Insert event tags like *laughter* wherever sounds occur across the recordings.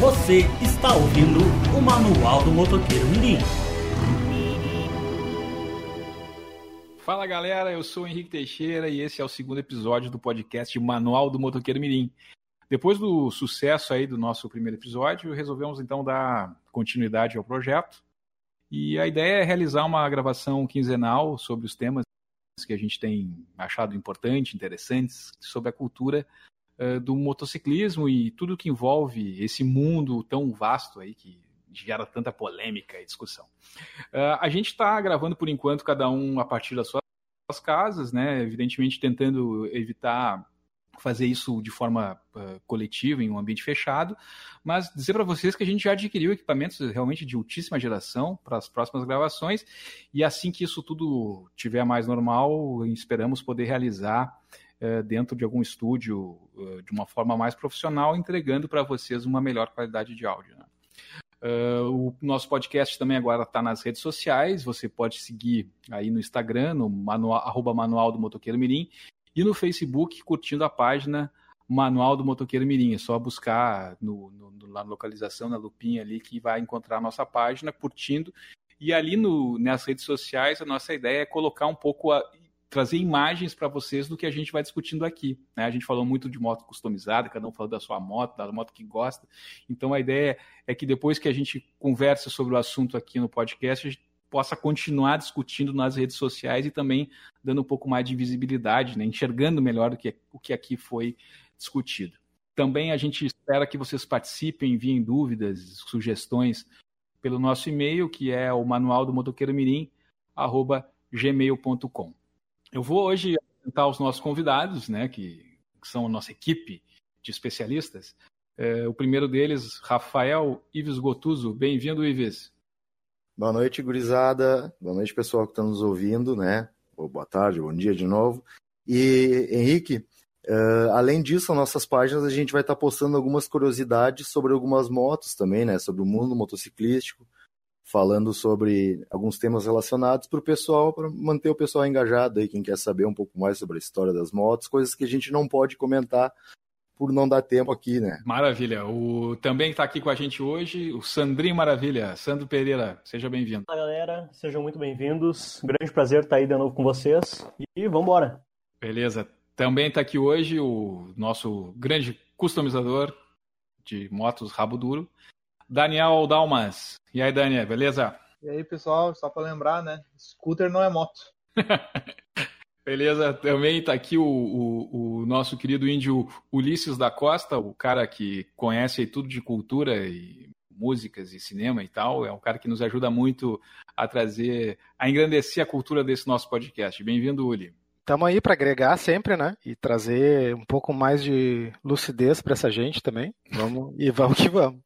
Você está ouvindo o Manual do Motoqueiro Mirim. Fala galera, eu sou o Henrique Teixeira e esse é o segundo episódio do podcast Manual do Motoqueiro Mirim. Depois do sucesso aí do nosso primeiro episódio, resolvemos então dar continuidade ao projeto. E a ideia é realizar uma gravação quinzenal sobre os temas que a gente tem achado importante, interessantes, sobre a cultura uh, do motociclismo e tudo que envolve esse mundo tão vasto aí que gera tanta polêmica e discussão. Uh, a gente está gravando por enquanto cada um a partir das suas casas, né? Evidentemente tentando evitar fazer isso de forma uh, coletiva, em um ambiente fechado, mas dizer para vocês que a gente já adquiriu equipamentos realmente de altíssima geração para as próximas gravações, e assim que isso tudo tiver mais normal, esperamos poder realizar uh, dentro de algum estúdio uh, de uma forma mais profissional, entregando para vocês uma melhor qualidade de áudio. Né? Uh, o nosso podcast também agora está nas redes sociais. Você pode seguir aí no Instagram, no manual, arroba manual do Motoqueiro Mirim, e no Facebook, curtindo a página Manual do Motoqueiro Mirim. É só buscar no, no, na localização, na lupinha ali, que vai encontrar a nossa página, curtindo. E ali no, nas redes sociais, a nossa ideia é colocar um pouco a, trazer imagens para vocês do que a gente vai discutindo aqui. Né? A gente falou muito de moto customizada, cada um falou da sua moto, da moto que gosta. Então a ideia é que depois que a gente conversa sobre o assunto aqui no podcast, a gente possa continuar discutindo nas redes sociais e também dando um pouco mais de visibilidade, né? enxergando melhor o que, o que aqui foi discutido. Também a gente espera que vocês participem, enviem dúvidas, sugestões pelo nosso e-mail, que é o manual do motoqueiro mirim, arroba gmail.com. Eu vou hoje apresentar os nossos convidados, né, que, que são a nossa equipe de especialistas. É, o primeiro deles, Rafael Ives Gotuso. Bem-vindo, Ives. Boa noite, gurizada. Boa noite, pessoal que está nos ouvindo, né? Ou boa tarde, bom dia de novo. E, Henrique, uh, além disso, nossas páginas a gente vai estar tá postando algumas curiosidades sobre algumas motos também, né? Sobre o mundo motociclístico, falando sobre alguns temas relacionados para o pessoal, para manter o pessoal engajado aí, quem quer saber um pouco mais sobre a história das motos, coisas que a gente não pode comentar por não dar tempo aqui, né? Maravilha. O também está aqui com a gente hoje o Sandrinho Maravilha. Sandro Pereira, seja bem-vindo. Fala, galera. Sejam muito bem-vindos. grande prazer estar aí de novo com vocês. E vamos embora. Beleza. Também está aqui hoje o nosso grande customizador de motos rabo duro, Daniel Dalmas. E aí, Daniel, beleza? E aí, pessoal, só para lembrar, né? Scooter não é moto. *laughs* Beleza, também está aqui o, o, o, nosso querido índio Ulisses da Costa, o cara que conhece tudo de cultura e músicas e cinema e tal. É um cara que nos ajuda muito a trazer, a engrandecer a cultura desse nosso podcast. Bem-vindo, Uli. Estamos aí para agregar sempre, né? E trazer um pouco mais de lucidez para essa gente também. Vamos e vamos que vamos.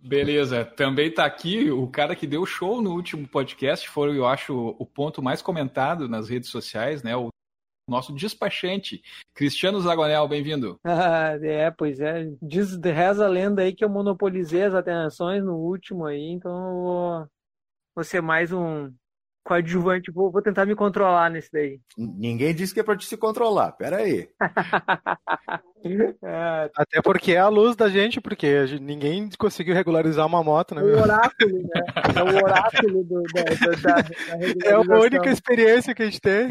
Beleza, também está aqui o cara que deu show no último podcast, foi, eu acho, o ponto mais comentado nas redes sociais, né? O nosso despachante, Cristiano Zagonel, bem-vindo. *laughs* Ah, é, pois é. Diz, reza a lenda aí que eu monopolizei as atenções no último aí, então eu vou, vou ser mais um coadjuvante. Vou, vou tentar me controlar nesse daí. Ninguém disse que é pra te se controlar, pera aí. *laughs* *laughs* é, Até porque é a luz da gente, porque gente, ninguém conseguiu regularizar uma moto, né? O oráculo, né? É o oráculo do, da, da, da É a única experiência que a gente tem.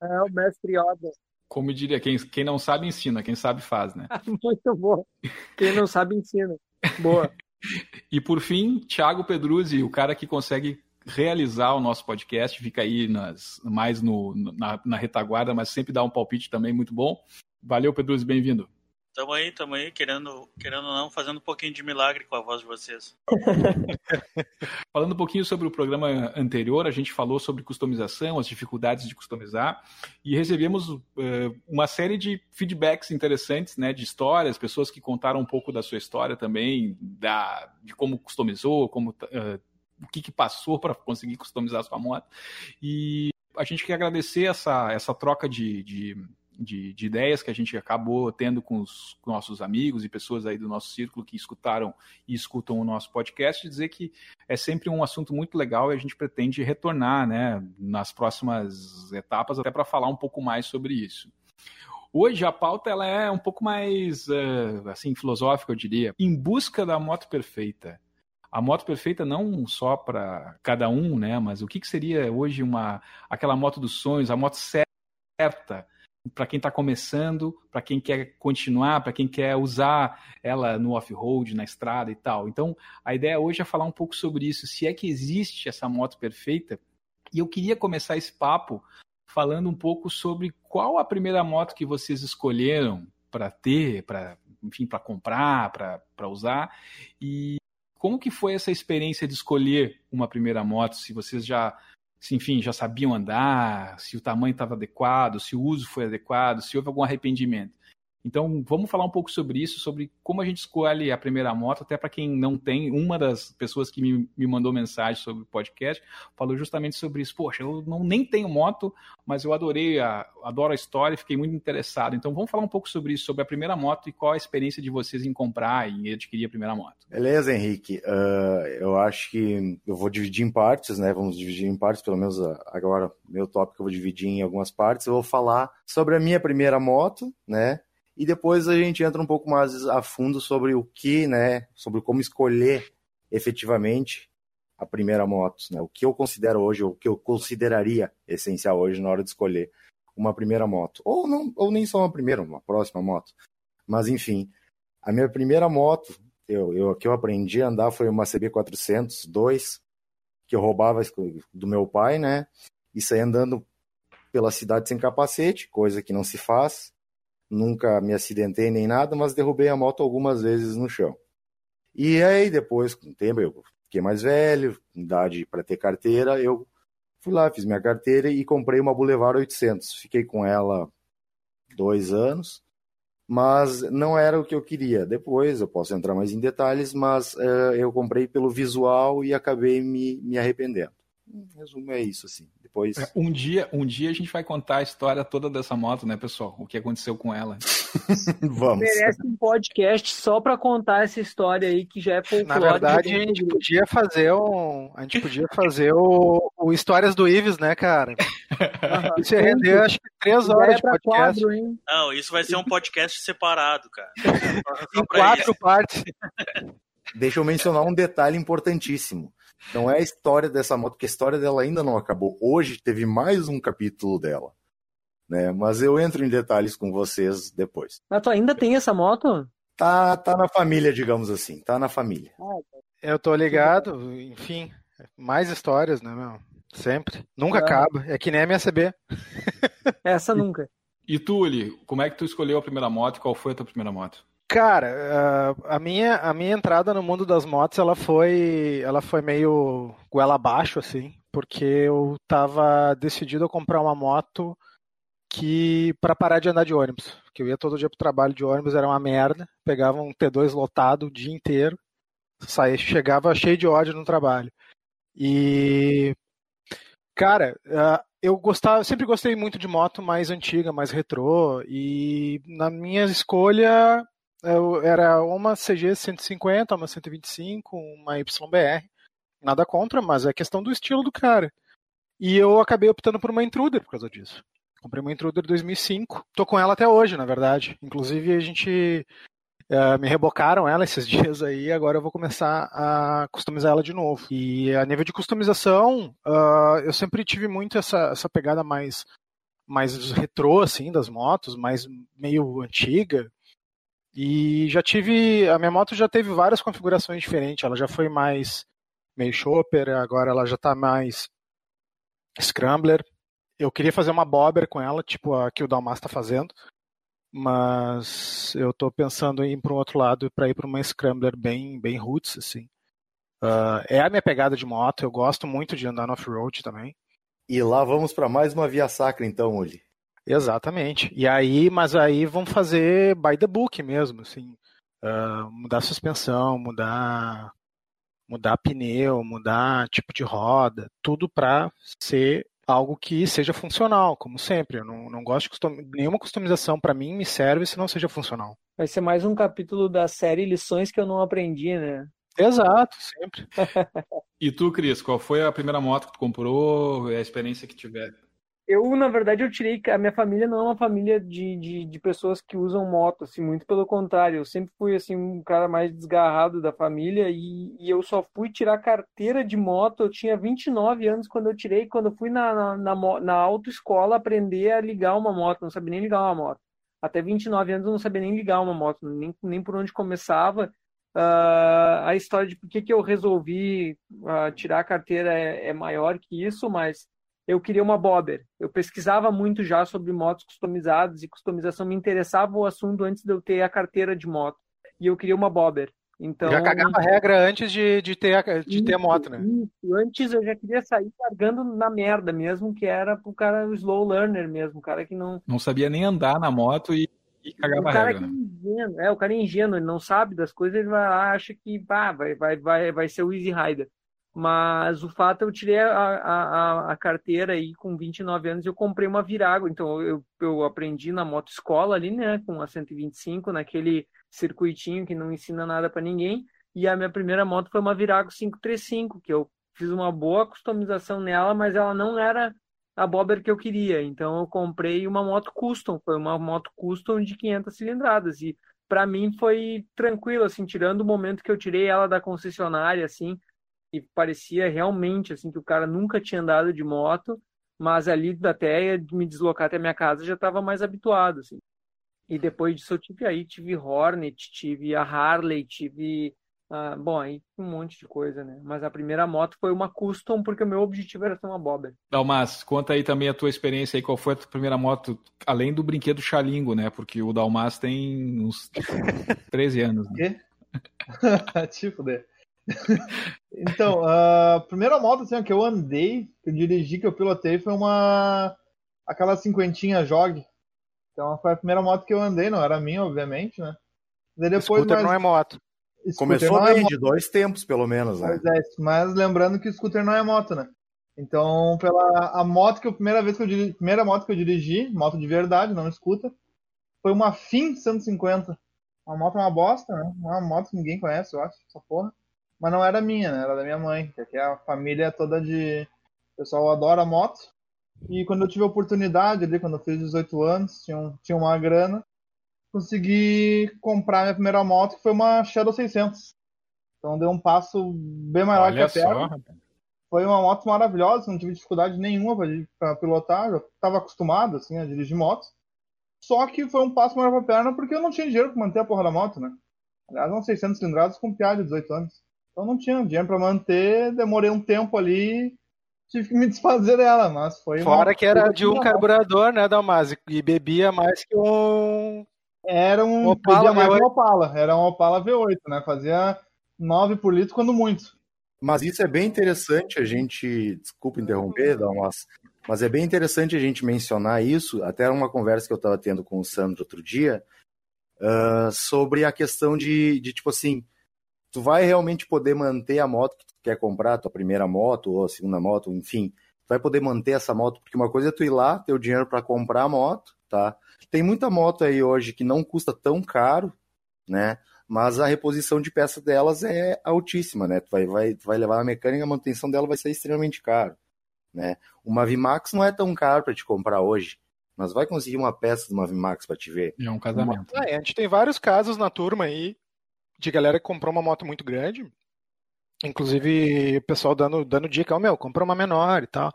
É o mestre Yoda. Como diria, quem, quem não sabe ensina, quem sabe faz, né? *laughs* Muito bom. Quem não sabe ensina. Boa. E por fim, Thiago Pedruzzi, o cara que consegue realizar o nosso podcast, fica aí nas, mais no, na, na, retaguarda, mas sempre dá um palpite também muito bom. Valeu, Pedro, bem-vindo. Tamo aí, tamo aí, querendo, querendo ou não, fazendo um pouquinho de milagre com a voz de vocês. *laughs* Falando um pouquinho sobre o programa anterior, a gente falou sobre customização, as dificuldades de customizar, e recebemos uh, uma série de feedbacks interessantes, né, de histórias, pessoas que contaram um pouco da sua história também, da, de como customizou, como uh, o que, que passou para conseguir customizar a sua moto. E a gente quer agradecer essa, essa troca de, de, de, de ideias que a gente acabou tendo com os com nossos amigos e pessoas aí do nosso círculo que escutaram e escutam o nosso podcast, dizer que é sempre um assunto muito legal e a gente pretende retornar né, nas próximas etapas até para falar um pouco mais sobre isso. Hoje a pauta ela é um pouco mais uh, assim filosófica, eu diria, em busca da moto perfeita. A moto perfeita não só para cada um, né? Mas o que, que seria hoje uma aquela moto dos sonhos, a moto certa para quem está começando, para quem quer continuar, para quem quer usar ela no off-road, na estrada e tal. Então, a ideia hoje é falar um pouco sobre isso, se é que existe essa moto perfeita. E eu queria começar esse papo falando um pouco sobre qual a primeira moto que vocês escolheram para ter, para enfim, para comprar, para usar e como que foi essa experiência de escolher uma primeira moto? Se vocês já se, enfim, já sabiam andar, se o tamanho estava adequado, se o uso foi adequado, se houve algum arrependimento. Então, vamos falar um pouco sobre isso, sobre como a gente escolhe a primeira moto, até para quem não tem. Uma das pessoas que me, me mandou mensagem sobre o podcast falou justamente sobre isso. Poxa, eu não, nem tenho moto, mas eu adorei, a, adoro a história fiquei muito interessado. Então, vamos falar um pouco sobre isso, sobre a primeira moto e qual a experiência de vocês em comprar e adquirir a primeira moto. Beleza, Henrique. Uh, eu acho que eu vou dividir em partes, né? Vamos dividir em partes, pelo menos agora, meu tópico eu vou dividir em algumas partes. Eu vou falar sobre a minha primeira moto, né? E depois a gente entra um pouco mais a fundo sobre o que, né, sobre como escolher efetivamente a primeira moto, né, o que eu considero hoje, o que eu consideraria essencial hoje na hora de escolher uma primeira moto, ou não, ou nem só uma primeira, uma próxima moto, mas enfim, a minha primeira moto, eu, eu que eu aprendi a andar foi uma CB 402 que eu roubava do meu pai, né, e saí andando pela cidade sem capacete, coisa que não se faz, Nunca me acidentei nem nada, mas derrubei a moto algumas vezes no chão. E aí, depois, com o tempo, eu fiquei mais velho, idade para ter carteira, eu fui lá, fiz minha carteira e comprei uma Boulevard 800. Fiquei com ela dois anos, mas não era o que eu queria. Depois eu posso entrar mais em detalhes, mas uh, eu comprei pelo visual e acabei me, me arrependendo. Em resumo, é isso, assim. Depois. É, um dia, um dia a gente vai contar a história toda dessa moto, né, pessoal? O que aconteceu com ela. *laughs* Vamos. Merece um podcast só para contar essa história aí que já é folclore. Na verdade, a gente podia fazer um. A gente podia fazer o, o Histórias do Ives, né, cara? *laughs* Uhum. Isso ia render, acho que três horas de podcast. Quadro, Não, isso vai ser um podcast separado, cara. *laughs* em quatro isso. partes. Deixa eu mencionar um detalhe importantíssimo. Não é a história dessa moto, porque a história dela ainda não acabou. Hoje teve mais um capítulo dela. Né? Mas eu entro em detalhes com vocês depois. Mas tu ainda tem essa moto? Tá, tá na família, digamos assim. Tá na família. Tá. Eu tô ligado, enfim. Mais histórias, né, meu? Sempre. Nunca é. acaba. É que nem a minha CB. Essa nunca. E tu, Uli, como é que tu escolheu a primeira moto e qual foi a tua primeira moto? Cara, a minha, a minha entrada no mundo das motos, ela foi, ela foi meio goela abaixo, assim, porque eu tava decidido a comprar uma moto que para parar de andar de ônibus, que eu ia todo dia pro trabalho de ônibus, era uma merda, pegava um T2 lotado o dia inteiro, saía, chegava cheio de ódio no trabalho. E cara, eu gostava, eu sempre gostei muito de moto mais antiga, mais retrô, e na minha escolha era uma CG 150, uma 125, uma YBR. Nada contra, mas é questão do estilo do cara. E eu acabei optando por uma Intruder por causa disso. Comprei uma Intruder 2005. Tô com ela até hoje, na verdade. Inclusive, a gente uh, me rebocaram ela esses *laughs* dias aí. Agora eu vou começar a customizar ela de novo. E a nível de customização, uh, eu sempre tive muito essa, essa pegada mais mais retrô, assim, das motos, mais meio antiga. E já tive. A minha moto já teve várias configurações diferentes. Ela já foi mais meio chopper, agora ela já tá mais scrambler. Eu queria fazer uma bobber com ela, tipo a que o Dalmas está fazendo. Mas eu estou pensando em ir para um outro lado para ir para uma scrambler bem, bem roots, assim. Uh, é a minha pegada de moto, eu gosto muito de andar no off-road também. E lá vamos para mais uma via sacra, então, Uli. Exatamente. E aí, mas aí vão fazer by the book mesmo, assim, uh, mudar suspensão, mudar mudar pneu, mudar tipo de roda, tudo para ser algo que seja funcional, como sempre. Eu não, não gosto de custom... nenhuma customização para mim me serve se não seja funcional. Vai ser mais um capítulo da série Lições que eu não aprendi, né? Exato, sempre. *laughs* e tu, Cris, qual foi a primeira moto que tu comprou, a experiência que tiver? Eu, na verdade, eu tirei. A minha família não é uma família de, de, de pessoas que usam moto, assim, muito pelo contrário. Eu sempre fui, assim, um cara mais desgarrado da família e, e eu só fui tirar carteira de moto. Eu tinha 29 anos quando eu tirei, quando eu fui na, na, na, na autoescola aprender a ligar uma moto. Não sabia nem ligar uma moto. Até 29 anos eu não sabia nem ligar uma moto, nem, nem por onde começava. Uh, a história de por que, que eu resolvi uh, tirar a carteira é, é maior que isso, mas eu queria uma bobber. Eu pesquisava muito já sobre motos customizadas e customização me interessava o assunto antes de eu ter a carteira de moto. E eu queria uma bobber. Então, já cagava a regra antes de, de, ter, a, de isso, ter a moto, né? Isso. Antes eu já queria sair largando na merda mesmo, que era pro cara o slow learner mesmo, o cara que não. Não sabia nem andar na moto e, e cagava o cara a regra. Que é ingênuo, é, o cara é ingênuo, ele não sabe das coisas, ele vai lá, acha que pá, vai, vai, vai, vai ser o Easy Rider. Mas o fato eu tirei a, a, a carteira aí com 29 anos eu comprei uma Virago. Então eu, eu aprendi na moto escola ali, né, com a 125, naquele circuitinho que não ensina nada para ninguém. E a minha primeira moto foi uma Virago 535, que eu fiz uma boa customização nela, mas ela não era a bobber que eu queria. Então eu comprei uma moto custom, foi uma moto custom de 500 cilindradas e para mim foi tranquilo assim, tirando o momento que eu tirei ela da concessionária assim, e parecia realmente assim que o cara nunca tinha andado de moto, mas ali até me deslocar até a minha casa já estava mais habituado assim. E depois disso eu tive aí, tive Hornet, tive a Harley, tive ah, bom, aí um monte de coisa, né? Mas a primeira moto foi uma custom, porque o meu objetivo era ter uma bobber. Dalmas, conta aí também a tua experiência aí, qual foi a tua primeira moto, além do brinquedo Xalingo, né? Porque o Dalmas tem uns 13 anos. Né? *laughs* *laughs* tipo, né? Então, a primeira moto assim, que eu andei, que eu dirigi, que eu pilotei, foi uma. aquela cinquentinha Jog. Então foi a primeira moto que eu andei, não era minha, obviamente, né? Daí depois, scooter mas... não é moto. Scooter Começou bem, é moto. de dois tempos, pelo menos, né? Mas, é, mas lembrando que scooter não é moto, né? Então, pela a moto que a primeira vez que eu dirigi, primeira moto que eu dirigi, moto de verdade, não scooter, foi uma FIM 150. Uma moto é uma bosta, né? Uma moto que ninguém conhece, eu acho, essa porra mas não era minha, né? Era da minha mãe, porque a família é toda de. O pessoal adora moto. E quando eu tive a oportunidade ali, quando eu fiz 18 anos, tinha, tinha uma grana, consegui comprar minha primeira moto, que foi uma Shadow 600. Então deu um passo bem maior Olha que a perna. Foi uma moto maravilhosa, não tive dificuldade nenhuma para pilotar, já estava acostumado assim, a dirigir motos. Só que foi um passo maior para a perna porque eu não tinha dinheiro para manter a porra da moto, né? Aliás, uns 600 cilindrados com piada de 18 anos. Então não tinha dinheiro para manter, demorei um tempo ali, tive que me desfazer dela, mas foi Fora uma... que era de um carburador, né, Dalmasi, e bebia mais que um era um Opala mais um Opala, era um Opala V8, né? Fazia 9 por litro quando muito. Mas isso é bem interessante a gente, desculpa interromper, Dalmas, mas é bem interessante a gente mencionar isso, até uma conversa que eu estava tendo com o Sandro outro dia, uh, sobre a questão de, de, tipo assim, tu vai realmente poder manter a moto que tu quer comprar, tua primeira moto ou a segunda moto, enfim, tu vai poder manter essa moto, porque uma coisa é tu ir lá, ter o dinheiro para comprar a moto, tá? Tem muita moto aí hoje que não custa tão caro, né? Mas a reposição de peças delas é altíssima, né? Tu vai, vai, tu vai levar na mecânica, a manutenção dela vai ser extremamente caro, né? Uma VMAX não é tão caro para te comprar hoje, mas vai conseguir uma peça de uma VMAX para te ver. É um casamento. Uma... É, a gente tem vários casos na turma aí de galera que comprou uma moto muito grande. Inclusive, o pessoal dando, dando dica, oh, meu, comprou uma menor e tal.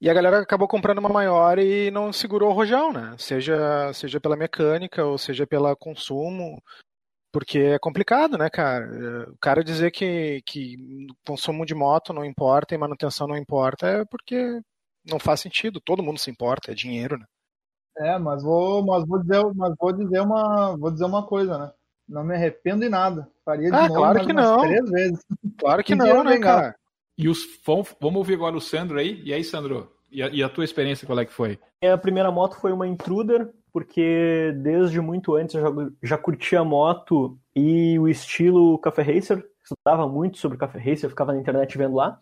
E a galera acabou comprando uma maior e não segurou o rojão, né? Seja, seja pela mecânica ou seja pela consumo. Porque é complicado, né, cara? O cara dizer que, que consumo de moto não importa e manutenção não importa é porque não faz sentido. Todo mundo se importa, é dinheiro, né? É, mas vou, mas vou dizer, mas vou dizer uma, vou dizer uma coisa, né? Não me arrependo em nada. Faria de ah, novo claro que não. três vezes. Claro que não, né, cara? E os vamos ouvir agora o Sandro aí. E aí, Sandro? E a, e a, tua experiência qual é que foi? A primeira moto foi uma Intruder, porque desde muito antes eu já, já curtia moto e o estilo Café Racer. Estudava muito sobre Café Racer, ficava na internet vendo lá.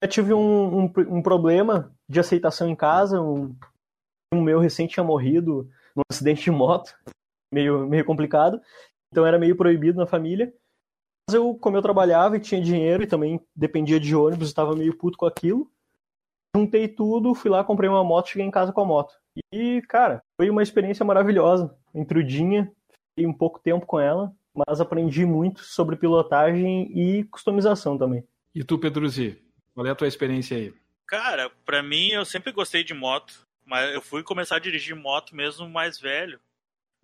Eu tive um, um, um problema de aceitação em casa. Um, um meu recente tinha morrido num acidente de moto, meio, meio complicado. Então era meio proibido na família. Mas eu, como eu trabalhava e tinha dinheiro e também dependia de ônibus, estava meio puto com aquilo. juntei tudo, fui lá, comprei uma moto, cheguei em casa com a moto. E, cara, foi uma experiência maravilhosa. Intrudinha, fiquei um pouco tempo com ela, mas aprendi muito sobre pilotagem e customização também. E tu, Pedrozi, qual é a tua experiência aí? Cara, pra mim, eu sempre gostei de moto, mas eu fui começar a dirigir moto mesmo mais velho.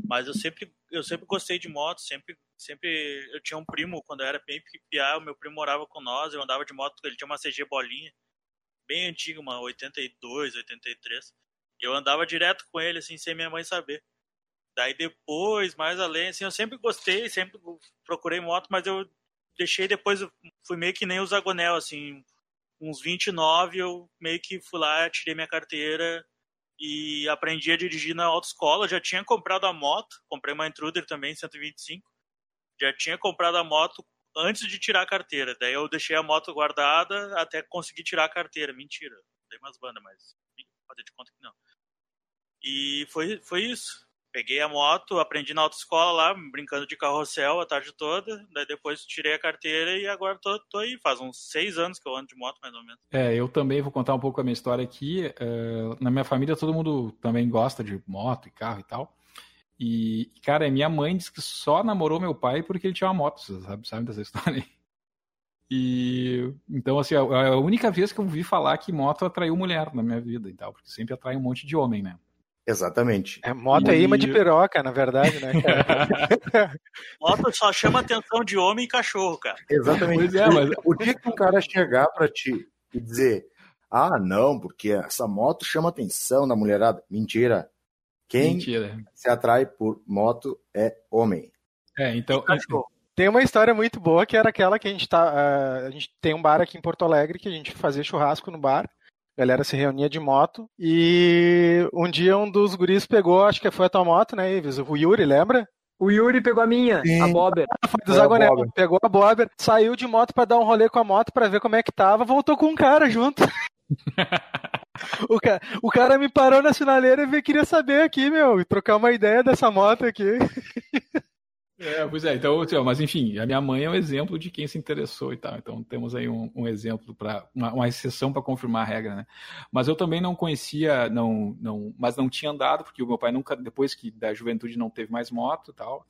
Mas eu sempre, eu sempre gostei de moto, sempre, sempre. Eu tinha um primo quando eu era bem piá, o meu primo morava com nós, eu andava de moto, ele tinha uma CG bolinha, bem antiga, uma 82, 83. E eu andava direto com ele, assim, sem minha mãe saber. Daí depois, mais além, assim, eu sempre gostei, sempre procurei moto, mas eu deixei depois, fui meio que nem o Zagonel, assim, uns 29 eu meio que fui lá, tirei minha carteira e aprendi a dirigir na autoescola. Já tinha comprado a moto, comprei uma Intruder também, 125. Já tinha comprado a moto antes de tirar a carteira. Daí eu deixei a moto guardada até conseguir tirar a carteira. Mentira, dei umas bandas, mas fazer de conta que não. E foi, foi isso peguei a moto, aprendi na autoescola lá, brincando de carrossel a tarde toda. Daí depois tirei a carteira e agora tô, tô aí. Faz uns seis anos que eu ando de moto, mais ou menos. É, eu também vou contar um pouco a minha história aqui. Uh, na minha família, todo mundo também gosta de moto e carro e tal. E, cara, minha mãe disse que só namorou meu pai porque ele tinha uma moto, sabe, sabe dessa história aí? E então, assim, a única vez que eu vi falar que moto atraiu mulher na minha vida e tal, porque sempre atrai um monte de homem, né? Exatamente. É, moto é imã de piroca, na verdade, né, cara? *laughs* moto só chama atenção de homem e cachorro, cara. Exatamente. É, mas... O dia que um cara chegar para ti e dizer, ah, não, porque essa moto chama atenção da mulherada. Mentira. Quem Mentira. se atrai por moto é homem. É, então. Cachorro. Tem uma história muito boa que era aquela que a gente tá. Uh, a gente tem um bar aqui em Porto Alegre que a gente fazia churrasco no bar. A galera se reunia de moto. E um dia um dos guris pegou, acho que foi a tua moto, né, Ives? O Yuri, lembra? O Yuri pegou a minha, Sim. a Bobber. Ah, foi do Zagonel. Pegou a Bobber, saiu de moto para dar um rolê com a moto para ver como é que tava, voltou com um cara junto. *laughs* o, cara, o cara me parou na sinaleira e queria saber aqui, meu, trocar uma ideia dessa moto aqui. É, pois é, então, assim, mas enfim, a minha mãe é um exemplo de quem se interessou e tal. Então temos aí um, um exemplo para uma, uma, exceção para confirmar a regra, né? Mas eu também não conhecia, não, não, mas não tinha andado porque o meu pai nunca, depois que da juventude não teve mais moto e tal.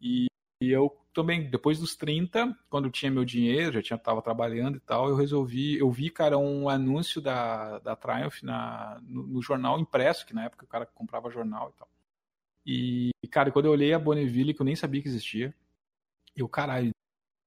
E, e eu também depois dos 30, quando eu tinha meu dinheiro, já tinha tava trabalhando e tal, eu resolvi, eu vi, cara, um anúncio da, da Triumph na, no, no jornal impresso, que na época o cara comprava jornal e tal. E, cara, quando eu olhei a Bonneville, que eu nem sabia que existia, eu, caralho,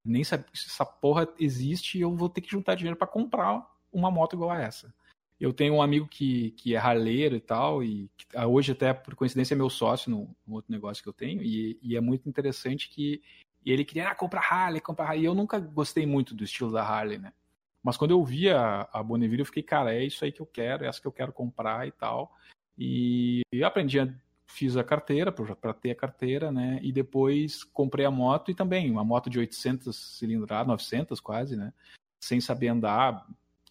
nem sabia que essa porra existe eu vou ter que juntar dinheiro para comprar uma moto igual a essa. Eu tenho um amigo que, que é raleiro e tal, e que, ah, hoje até por coincidência é meu sócio no, no outro negócio que eu tenho, e, e, é muito interessante que ele queria ah, comprar Harley, comprar Harley, e eu nunca gostei muito do estilo da Harley, né? Mas quando eu vi a, a Bonneville, eu fiquei, cara, é isso aí que eu quero, é essa que eu quero comprar e tal. E eu aprendi a fiz a carteira para ter a carteira, né? E depois comprei a moto e também uma moto de 800 cilindradas, 900 quase, né? Sem saber andar,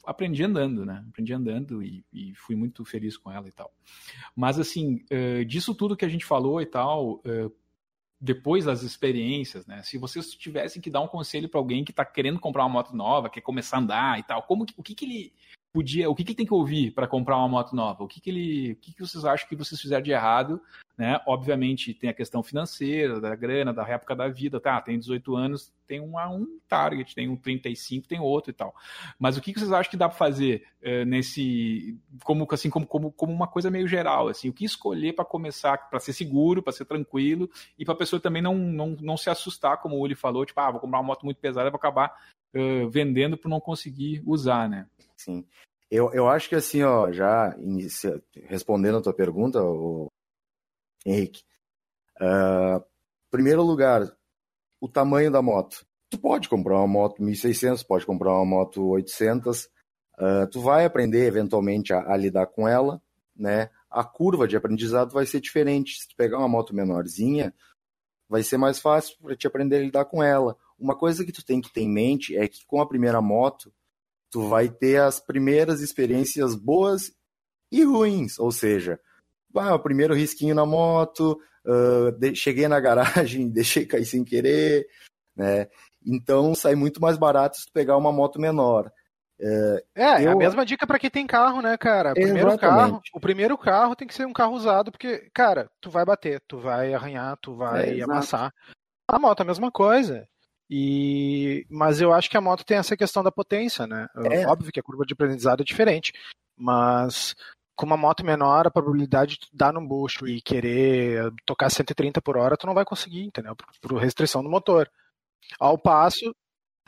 aprendi andando, né? Aprendi andando e, e fui muito feliz com ela e tal. Mas assim, uh, disso tudo que a gente falou e tal, uh, depois das experiências, né? Se vocês tivessem que dar um conselho para alguém que está querendo comprar uma moto nova, quer começar a andar e tal, como o que, que ele podia, o que, que tem que ouvir para comprar uma moto nova? O que, que ele, o que, que vocês acham que vocês fizeram de errado? Né? Obviamente tem a questão financeira, da grana, da época da vida, tá? Tem 18 anos, tem um, um target, tem um 35, tem outro e tal. Mas o que, que vocês acham que dá para fazer uh, nesse, como assim, como, como, como uma coisa meio geral, assim, o que escolher para começar, para ser seguro, para ser tranquilo e para a pessoa também não, não, não se assustar, como o Uli falou, tipo, ah, vou comprar uma moto muito pesada, vou acabar uh, vendendo por não conseguir usar, né? Sim. Eu, eu acho que assim, ó, já respondendo a tua pergunta, Henrique, uh, primeiro lugar, o tamanho da moto. Tu pode comprar uma moto 1600, pode comprar uma moto 800, uh, ah, tu vai aprender eventualmente a, a, lidar com ela, né? A curva de aprendizado vai ser diferente. Se tu pegar uma moto menorzinha, vai ser mais fácil para te aprender a lidar com ela. Uma coisa que tu tem que ter em mente é que com a primeira moto, tu vai ter as primeiras experiências boas e ruins, ou seja, ah, o primeiro risquinho na moto, uh, de, cheguei na garagem, *laughs* deixei cair sem querer, né? Então sai muito mais barato se tu pegar uma moto menor. É, É, é a Eu- mesma dica pra quem tem carro, né, cara? O primeiro carro, o primeiro carro tem que ser um carro usado, porque, cara, tu vai bater, tu vai arranhar, tu vai É, amassar. A moto é a mesma coisa. E mas eu acho que a moto tem essa questão da potência, né? É. Óbvio que a curva de aprendizado é diferente, mas com uma moto menor, a probabilidade de tu dar no bucho e querer tocar 130 por hora, tu não vai conseguir, entendeu? Por, por restrição do motor. Ao passo,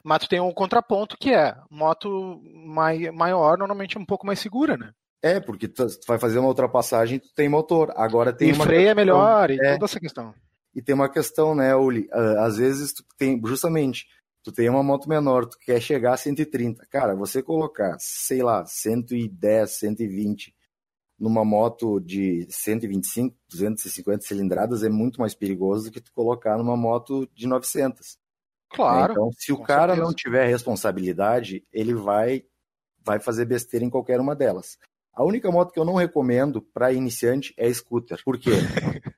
mas tu tem um contraponto que é moto mai, maior, normalmente um pouco mais segura, né? é, porque tu, vai fazer uma ultrapassagem, tu tem motor. Agora tem e uma freia é questão- melhor e é. toda essa questão. E tem uma questão, né, Uli? Ah, Às vezes tu tem, justamente, tu tem uma moto menor, tu quer chegar a 130. Cara, você colocar, sei lá, 110, 120 numa moto de 125, 250 cilindradas é muito mais perigoso do que tu colocar numa moto de 900. né? Claro. Então, se o cara certeza. não tiver responsabilidade, ele vai vai fazer besteira em qualquer uma delas. A única moto que eu não recomendo para iniciante é scooter. Por quê? *laughs*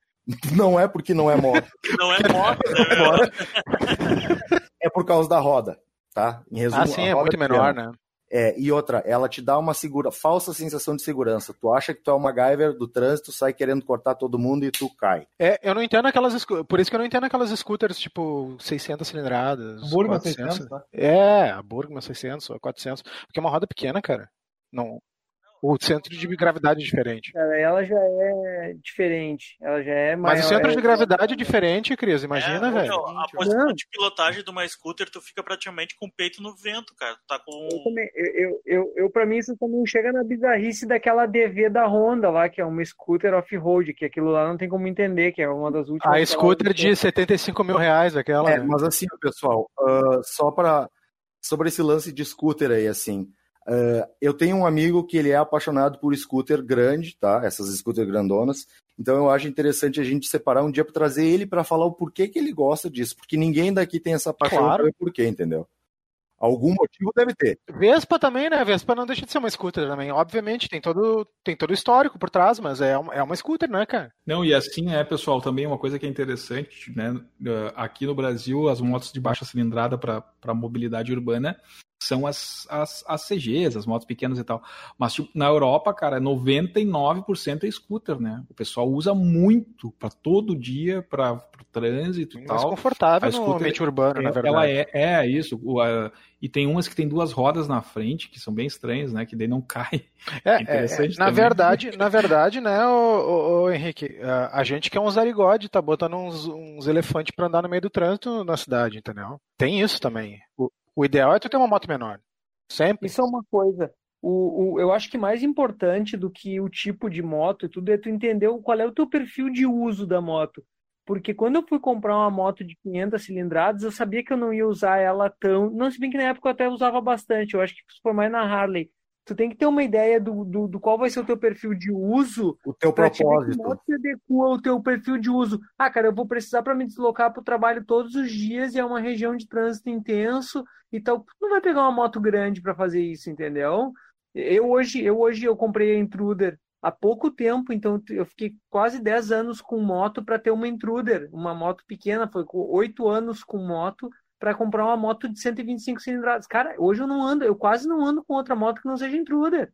não é porque não é moto. *laughs* Não é moto, né, *laughs* é por causa da roda, tá? Em resumo, ah, sim, a é roda muito menor, né? É, e outra, ela te dá uma segura, falsa sensação de segurança. Tu acha que tu é uma MacGyver do trânsito, sai querendo cortar todo mundo e tu cai. É, eu não entendo aquelas. Por isso que eu não entendo aquelas scooters tipo 600 cilindradas. Burma 400. 600, tá? É, a Burgman 600 ou 400. Porque é uma roda pequena, cara. Não. O centro de gravidade é diferente. Cara, ela já é diferente. Ela já é Mas maior. o centro de gravidade é diferente, Cris. Imagina, É, velho. meu, a posição de pilotagem de uma scooter, tu fica praticamente com o peito no vento, cara. Tu tá com. Eu, também, eu, eu, eu, pra mim, isso também chega na bizarrice daquela DV da Honda lá, que é uma scooter off-road, que aquilo lá não tem como entender, que é uma das últimas. A scooter de 75 mil reais, aquela. É, né? mas assim, pessoal, ah, só para sobre esse lance de scooter aí, assim, ah, eu tenho um amigo que ele é apaixonado por scooter grande, tá? Essas scooter grandonas. Então eu acho interessante a gente separar um dia para trazer ele para falar o porquê que ele gosta disso, porque ninguém daqui tem essa paixão Claro. ver porquê, entendeu? Algum motivo deve ter. Vespa também, né? Vespa não deixa de ser uma scooter também. Obviamente, tem todo tem todo o histórico por trás, mas é uma, é uma scooter, né, cara? Não, e assim, é, pessoal, também uma coisa que é interessante, né? eh, Aqui no Brasil, as motos de baixa cilindrada para mobilidade urbana são as, as, as CGs, as motos pequenas e tal. Mas tipo, na Europa, cara, 99% é scooter, né? O pessoal usa muito para todo dia, para o trânsito e Mais tal. confortável A no scooter, ambiente urbano, na verdade. Ela é, é isso. o, a- e tem umas que tem duas rodas na frente, que são bem estranhas, né? Que daí não cai. É, *laughs* é, interessante é, na também. verdade, na *laughs* verdade, né, o, o, Henrique, a, a gente que é um zarigode, tá botando uns, uns elefantes pra andar no meio do trânsito na cidade, entendeu? Tem isso também. O, o ideal é tu ter uma moto menor. Sempre. Isso é uma coisa. O, o, eu acho que mais importante do que o tipo de moto e tudo é tu entender qual é o teu perfil de uso da moto. Porque quando eu fui comprar uma moto de 500 cilindradas, eu sabia que eu não ia usar ela tão. Não, se bem que na época eu até usava bastante. Eu acho que isso foi mais na Harley. Tu tem que ter uma ideia do, do, do qual vai ser o teu perfil de uso O teu propósito. modo se adequa ao teu perfil de uso. Ah, cara, eu vou precisar para me deslocar para o trabalho todos os dias e é uma região de trânsito intenso e tal. Tu não vai pegar uma moto grande para fazer isso, entendeu? Eu hoje, eu hoje eu comprei a Intruder há pouco tempo, então eu fiquei quase 10 anos com moto para ter uma Intruder, uma moto pequena, foi com 8 anos com moto para comprar uma moto de 125 cilindradas. Cara, hoje eu não ando, eu quase não ando com outra moto que não seja Intruder.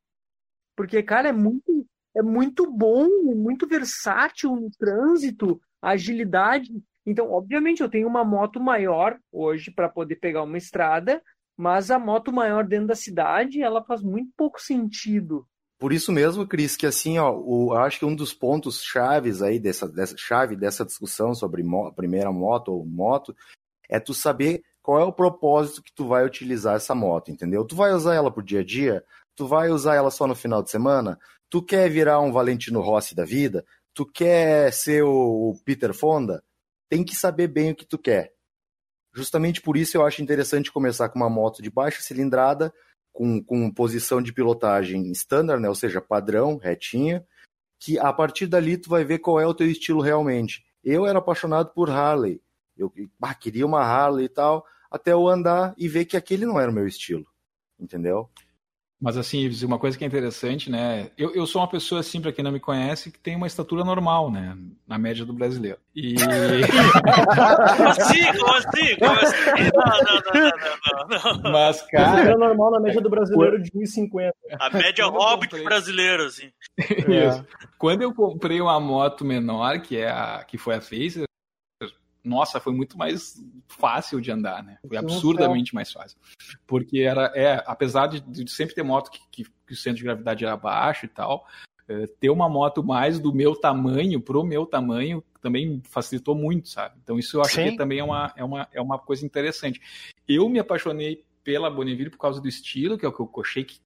Porque, cara, é muito, é muito bom, é muito versátil no trânsito, agilidade. Então, obviamente, eu tenho uma moto maior hoje para poder pegar uma estrada, mas a moto maior dentro da cidade, ela faz muito pouco sentido. Por isso mesmo, Cris, que assim, ó, o, eu acho que um dos pontos chaves aí dessa, dessa chave dessa discussão sobre mo, primeira moto ou moto é tu saber qual é o propósito que tu vai utilizar essa moto, entendeu? Tu vai usar ela pro dia a dia? Tu vai usar ela só no final de semana? Tu quer virar um Valentino Rossi da vida? Tu quer ser o, Peter Fonda? Tem que saber bem o que tu quer. Justamente por isso eu acho interessante começar com uma moto de baixa cilindrada, com, com posição de pilotagem standard, né? ou seja, padrão, retinha, que a partir dali tu vai ver qual é o teu estilo realmente. Eu era apaixonado por Harley, eu ah, queria uma Harley e tal, até eu andar e ver que aquele não era o meu estilo, entendeu? Mas assim, uma coisa que é interessante, né? Eu, eu sou uma pessoa, assim, para quem não me conhece, que tem uma estatura normal, né? Na média do brasileiro. E. *laughs* Como assim? Como assim? Como assim? Não, não, não, não, não, não. Mas, Cara, é normal na média do brasileiro de 1,50. A média Quando eu hobbit comprei- brasileiro, assim. *laughs* Isso. Quando eu comprei uma moto menor, que é a que foi a Phaser, nossa, foi muito mais fácil de andar, né? Foi Sim, absurdamente mais fácil. Porque era, é, apesar de, de sempre ter moto que, que, que o centro de gravidade era baixo e tal, é, ter uma moto mais do meu tamanho, pro meu tamanho, também facilitou muito, sabe? Então isso eu acho Sim. que também é uma, é, uma, é uma coisa interessante. Eu me apaixonei pela Bonneville por causa do estilo, que é o que eu achei que,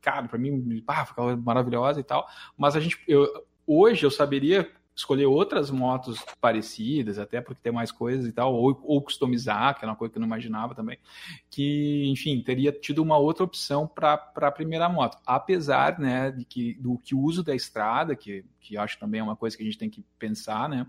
cara, pra mim, pá, ficava maravilhosa e tal. Mas a gente, eu, hoje eu saberia escolher outras motos parecidas, até porque tem mais coisas e tal, ou, ou customizar, que era uma coisa que eu não imaginava também, que, enfim, teria tido uma outra opção para a primeira moto. Apesar, né, de que, do que o uso da estrada, que, que acho também é uma coisa que a gente tem que pensar, né,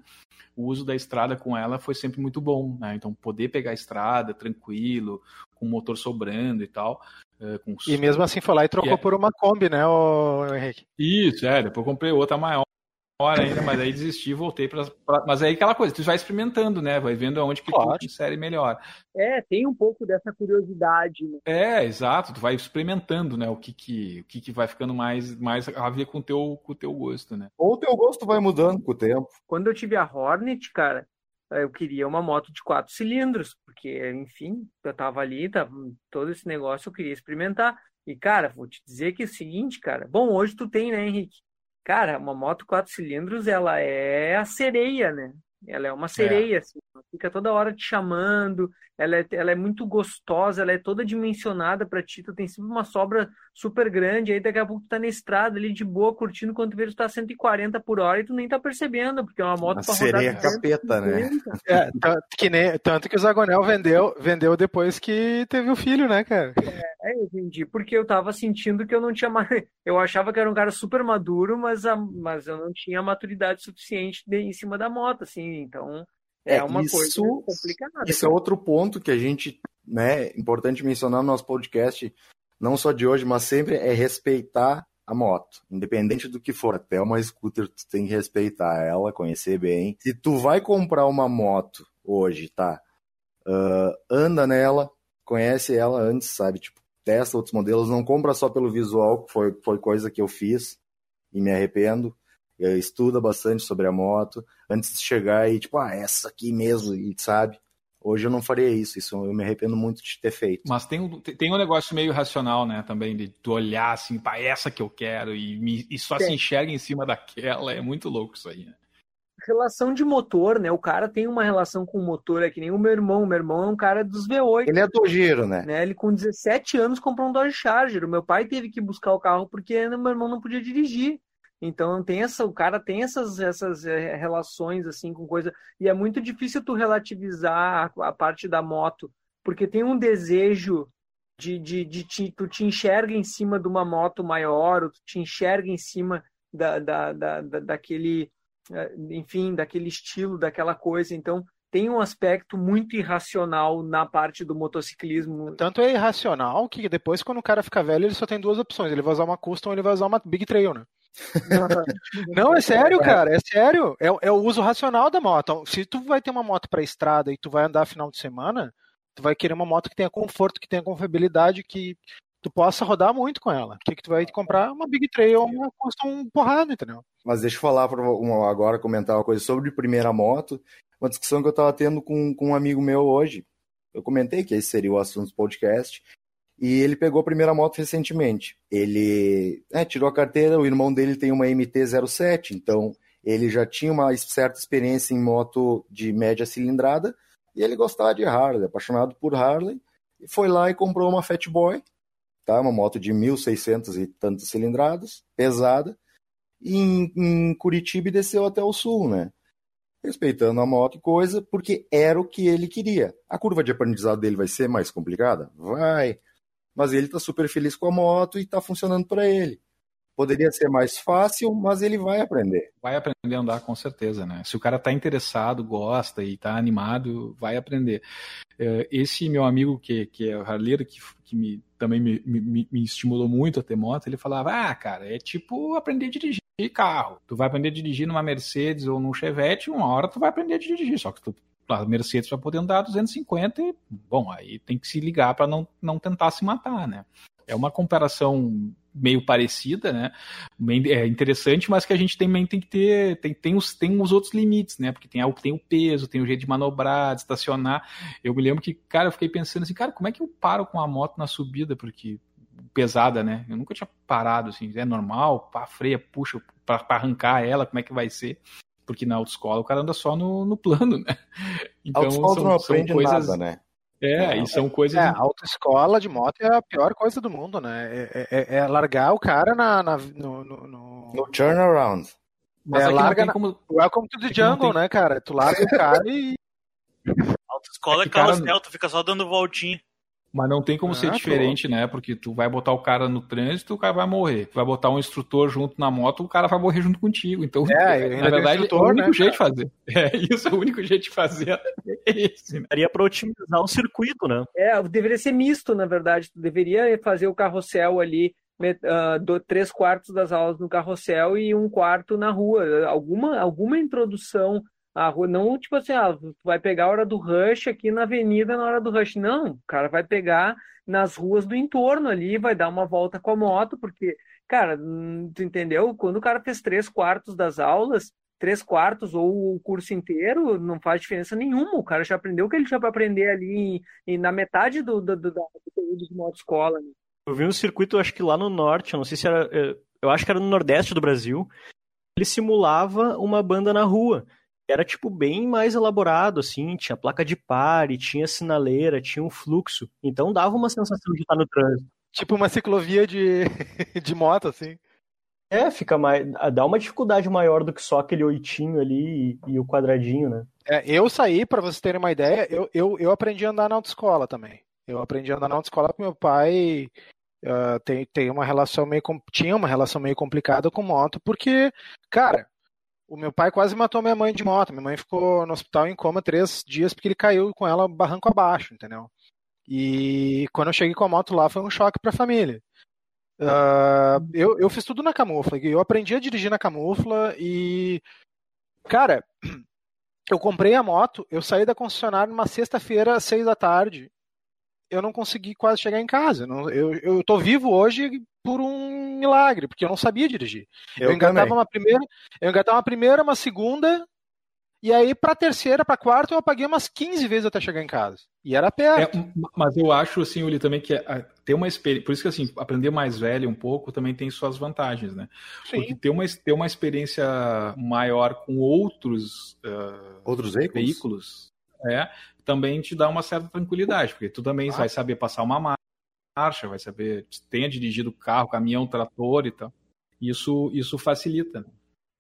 o uso da estrada com ela foi sempre muito bom, né, então poder pegar a estrada tranquilo, com o motor sobrando e tal, eh, com E mesmo assim foi lá e trocou É. por uma Kombi, né, ô Henrique? isso, é, depois comprei outra maior ainda, mas aí desisti e voltei para. Mas aí aquela coisa, tu vai experimentando, né? Vai vendo aonde que Claro. tu insere melhor. É, tem um pouco dessa curiosidade, né? É, exato, tu vai experimentando, né? O que que, o que, que vai ficando mais, mais a ver com o teu, com o teu gosto, né? Ou o teu gosto vai mudando com o tempo. Quando eu tive a Hornet, cara, eu queria uma moto de quatro cilindros, porque, enfim, eu tava ali, tava todo esse negócio, eu queria experimentar. E, cara, vou te dizer que é o seguinte, cara. Bom, hoje tu tem, né, Henrique? Cara, uma moto quatro cilindros, ela é a sereia, né? Ela é uma sereia, assim, ela fica toda hora te chamando, ela é, ela é muito gostosa, ela é toda dimensionada pra ti, tu tem sempre uma sobra super grande, aí daqui a pouco tu tá na estrada ali de boa, curtindo, quando tu vê tu tá 140 por hora e tu nem tá percebendo, porque é uma moto A pra rodar sereia 250. capeta, né? É, tanto, que nem, tanto que o Zagonel vendeu, vendeu depois que teve o filho, né, cara? É, eu vendi porque eu tava sentindo que eu não tinha mais. *laughs* Eu achava que era um cara super maduro, mas, a... mas eu não tinha maturidade suficiente de... em cima da moto, assim. Então é, É, uma isso- coisa complicada. Isso é outro ponto que a gente, né, importante mencionar no nosso podcast, não só de hoje, mas sempre é respeitar a moto, independente do que for. Até uma scooter, tu tem que respeitar ela, conhecer bem. Se tu vai comprar uma moto hoje, tá? Ah, anda nela, conhece ela antes, sabe? Tipo, testa outros modelos, não compra só pelo visual, que foi, foi coisa que eu fiz e me arrependo. Eh, Estuda bastante sobre a moto antes de chegar e, tipo, ah, essa aqui mesmo, e sabe? Hoje eu não faria isso, isso eu me arrependo muito de ter feito. Mas tem, um- tem um negócio meio racional, né, também, de tu olhar assim, pá, essa que eu quero, e, me- e só se Tem. enxerga em cima daquela. É muito louco isso aí, né? Relação de motor, né? O cara tem uma relação com o motor, é que nem o meu irmão. O meu irmão é um cara dos V8. Ele é dojeiro, né? né? Ele com 17 anos comprou um Dodge Charger. O meu pai teve que buscar o carro porque meu irmão não podia dirigir. Então tem essa, o cara tem essas, essas eh, relações assim com coisa e é muito difícil tu relativizar a, a parte da moto, porque tem um desejo de, de, de te, tu te enxerga em cima de uma moto maior, ou tu te enxerga em cima da, da, da, da- daquele, eh, enfim, daquele estilo, daquela coisa. Então tem um aspecto muito irracional na parte do motociclismo. Tanto é irracional que depois, quando o cara fica velho, ele só tem duas opções. Ele vai usar uma custom ou ele vai usar uma Big Trail, né? *laughs* Não, é sério, cara, é sério. É, é o uso racional da moto. Então, Se tu vai ter uma moto pra estrada e tu vai andar final de semana, tu vai querer uma moto que tenha conforto, que tenha confiabilidade, que tu possa rodar muito com ela. O que, que tu vai comprar? Uma Big Trail ou uma custom porrada, entendeu? Mas deixa eu falar uma- agora, comentar uma coisa sobre primeira moto. Uma discussão que eu estava tendo com, com um amigo meu hoje. Eu comentei que esse seria o assunto do podcast. E ele pegou a primeira moto recentemente. Ele é, tirou a carteira, o irmão dele tem uma MT-07, então ele já tinha uma certa experiência em moto de média cilindrada e ele gostava de Harley, apaixonado por Harley, e foi lá e comprou uma Fat Boy, tá? uma moto de 1.600 e tantas cilindradas, pesada, e em, em Curitiba desceu até o sul, né? Respeitando a moto e coisa, porque era o que ele queria. A curva de aprendizado dele vai ser mais complicada? Vai. Mas ele tá super feliz com a moto e tá funcionando para ele. Poderia ser mais fácil, mas ele vai aprender. Vai aprender a andar com certeza, né? Se o cara tá interessado, gosta e tá animado, vai aprender. É, esse meu amigo que, que é o harleiro, que, que me, também me, me, me estimulou muito a ter moto, ele falava, ah, cara, é tipo aprender a dirigir carro. Tu vai aprender a dirigir numa Mercedes ou num Chevette, uma hora tu vai aprender a dirigir, só que tu a Mercedes vai poder andar 250 e, bom, aí tem que se ligar para não, não tentar se matar, né? É uma comparação meio parecida, né? É interessante, mas que a gente também tem que ter, tem, tem, os, tem os outros limites, né? Porque tem algo tem o peso, tem o jeito de manobrar, de estacionar. Eu me lembro que, cara, eu fiquei pensando assim, cara, como é que eu paro com a moto na subida? Porque pesada, né? Eu nunca tinha parado assim, é normal, pá, freia, puxa para arrancar ela, como é que vai ser? Porque na autoescola o cara anda só no, no plano, né? *laughs* Então são, não aprende coisas, nada, né? É, e são coisas. É, a autoescola de moto é a pior coisa do mundo, né? É, é, é largar o cara na, na no, no, no... no turnaround. Mas é, larga na... como... Welcome to the jungle, tem... né, cara? Tu larga o cara e. *laughs* Autoescola é, é carrossel, cara... tu fica só dando voltinha. Mas não tem como ah, ser diferente, pô. né? Porque tu vai botar o cara no trânsito, o cara vai morrer. Tu vai botar um instrutor junto na moto, o cara vai morrer junto contigo. Então, é, *laughs* na verdade, é o único né, jeito cara? de fazer. *laughs* É, isso é o único jeito de fazer. É esse, né? Daria para otimizar o circuito, né? É, deveria ser misto, na verdade. Tu deveria fazer o carrossel ali, uh, do, três quartos das aulas no carrossel e um quarto na rua. Alguma, alguma introdução a rua, não tipo assim, ah, vai pegar a hora do rush aqui na avenida na hora do rush. Não, o cara vai pegar nas ruas do entorno ali, vai dar uma volta com a moto, porque, cara, hum, tu entendeu? Quando o cara fez três quartos das aulas, três quartos ou o curso inteiro, não faz diferença nenhuma. O cara já aprendeu o que ele tinha para aprender ali em, na metade do, do, do, do período de motoescola. Né? Eu vi um circuito, acho que lá no norte, eu não sei se era. Eh, eu acho que era no nordeste do Brasil. Ele simulava uma banda na rua era tipo bem mais elaborado, assim, tinha placa de pare, tinha sinaleira, tinha um fluxo. Então dava uma sensação de estar no trânsito. Tipo uma ciclovia de, *laughs* de moto, assim. É, fica mais. dá uma dificuldade maior do que só aquele oitinho ali e, e o quadradinho, né? É, eu saí, para vocês terem uma ideia, eu, eu, eu aprendi a andar na autoescola também. Eu aprendi a andar na autoescola com meu pai. Uh, tem, tem uma relação meio tinha uma relação meio complicada com moto porque cara o meu pai quase matou minha mãe de moto. Minha mãe ficou no hospital em coma três dias porque ele caiu com ela barranco abaixo, entendeu? E quando eu cheguei com a moto lá foi um choque para a família. Uh, eu, eu fiz tudo na camufla. Eu aprendi a dirigir na camufla e, cara, *clears throat* eu comprei a moto. Eu saí da concessionária numa sexta-feira às seis da tarde. Eu não consegui quase chegar em casa. Eu, eu tô vivo hoje por um milagre, porque eu não sabia dirigir. Eu, eu engatava uma primeira, eu engatava uma primeira, uma segunda, e aí pra terceira, pra quarta, eu apaguei umas 15 vezes até chegar em casa. E era perto. É, mas eu acho, assim, Uli, também que é, ter uma experiência. Por isso que, assim, aprender mais velho um pouco também tem suas vantagens, né? Sim. Porque ter uma, ter uma experiência maior com outros, uh, outros veículos, veículos é, também te dá uma certa tranquilidade, porque tu também ah. vai saber passar uma marcha, vai saber, tenha dirigido carro, caminhão, trator e tal. Isso, isso facilita. Né?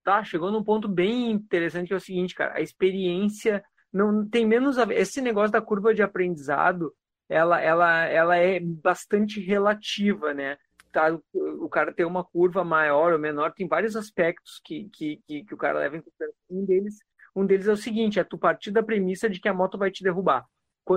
Tá, chegou num ponto bem interessante que é o seguinte, cara, a experiência não tem menos a ver. Esse negócio da curva de aprendizado, ela, ela, ela é bastante relativa, né? Tá, o cara tem uma curva maior ou menor, tem vários aspectos que, que, que, que o cara leva em consideração. Um deles, um deles é o seguinte, é tu partir da premissa de que a moto vai te derrubar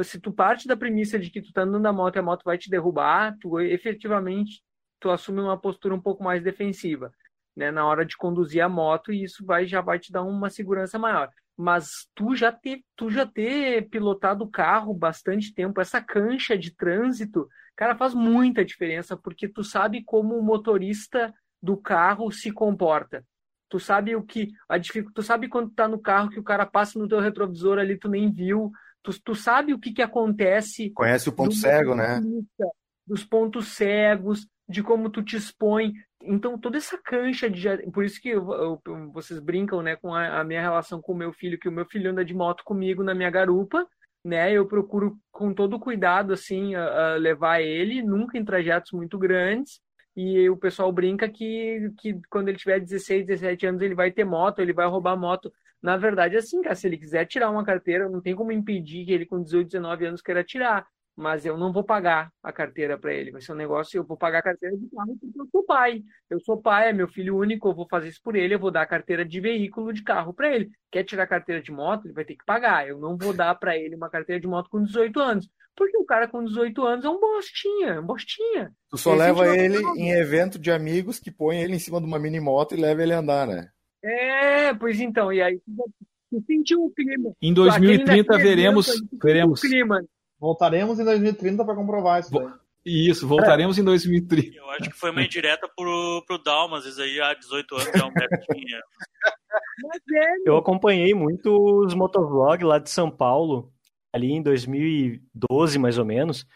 se tu parte da premissa de que tu tá andando na moto e a moto vai te derrubar, tu efetivamente tu assume uma postura um pouco mais defensiva, né, na hora de conduzir a moto e isso vai já vai te dar uma segurança maior. Mas tu já ter tu já ter pilotado o carro bastante tempo, essa cancha de trânsito, cara, faz muita diferença porque tu sabe como o motorista do carro se comporta. Tu sabe o que a dificuldade, tu sabe quando tu tá no carro que o cara passa no teu retrovisor ali tu nem viu, Tu, tu sabe o que, que acontece. Conhece o ponto cego, né? Dos pontos cegos, de como tu te expõe. Então, toda essa cancha de. Por isso que eu, eu, vocês brincam né, com a, a, minha relação com o meu filho, que o meu filho anda de moto comigo na minha garupa. Né, eu procuro com todo cuidado assim levar ele, nunca em trajetos muito grandes. E o pessoal brinca que, que quando ele tiver 16, 17 anos, ele vai ter moto, ele vai roubar moto. Na verdade, assim, cara, se ele quiser tirar uma carteira, não tem como impedir que ele com 18, 19 anos queira tirar. mas eu não vou pagar a carteira para ele. Vai ser um negócio, eu vou pagar a carteira de carro porque eu sou pai. Eu sou pai, é meu filho único, eu vou fazer isso por ele, eu vou dar a carteira de veículo de carro para ele. Quer tirar a carteira de moto, ele vai ter que pagar. Eu não vou dar para ele uma carteira de moto com 18 anos. Porque o cara com 18 anos é um bostinha, um bostinha. Tu só Esse leva é ele em evento de amigos que põe ele em cima de uma mini moto e leva ele a andar, né? É, pois então, e aí tu sentiu o clima. Em 2030 Aquele veremos, veremos. O clima. Voltaremos em 2030 para comprovar isso daí. Isso, voltaremos em 2030. Eu acho que foi uma indireta pro, pro Dalmas, isso aí há 18 anos é um Betinha. *laughs* Mas é, Eu acompanhei muito os motovlog lá de São Paulo, ali em 2012, mais ou menos.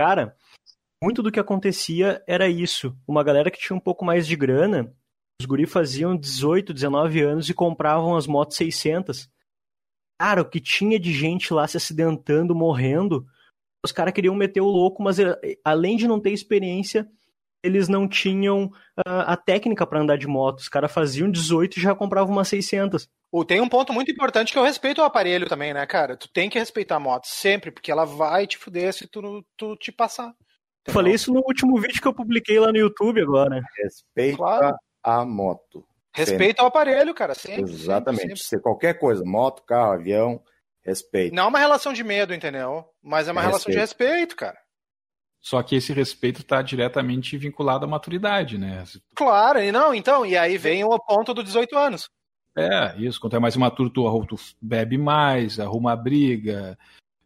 Cara, muito do que acontecia era isso. Uma galera que tinha um pouco mais de grana, os guri faziam 18, 19 anos e compravam as motos 600. Cara, o que tinha de gente lá se acidentando, morrendo, os caras queriam meter o louco, mas eh, além de não ter experiência, eles não tinham ah, a técnica para andar de moto. Os caras faziam 18 e já compravam uma 600. Ou tem um ponto muito importante que o respeito ao aparelho também, né, cara? Tu tem que respeitar a moto sempre, porque ela vai te fuder se tu, tu te passar. Eu Falei isso no último vídeo que eu publiquei lá no YouTube agora. Respeita Claro. a moto. Respeito ao aparelho, cara. Sempre, Exatamente. sempre, sempre. Se qualquer coisa, moto, carro, avião, respeito. Não é uma relação de medo, entendeu? Mas é uma É relação de respeito, cara. Só que esse respeito está diretamente vinculado à maturidade, né? Claro, e não, então, e aí vem o ponto dos 18 anos. É, isso. Quanto é mais imaturo, tu, tu bebe mais, arruma a briga,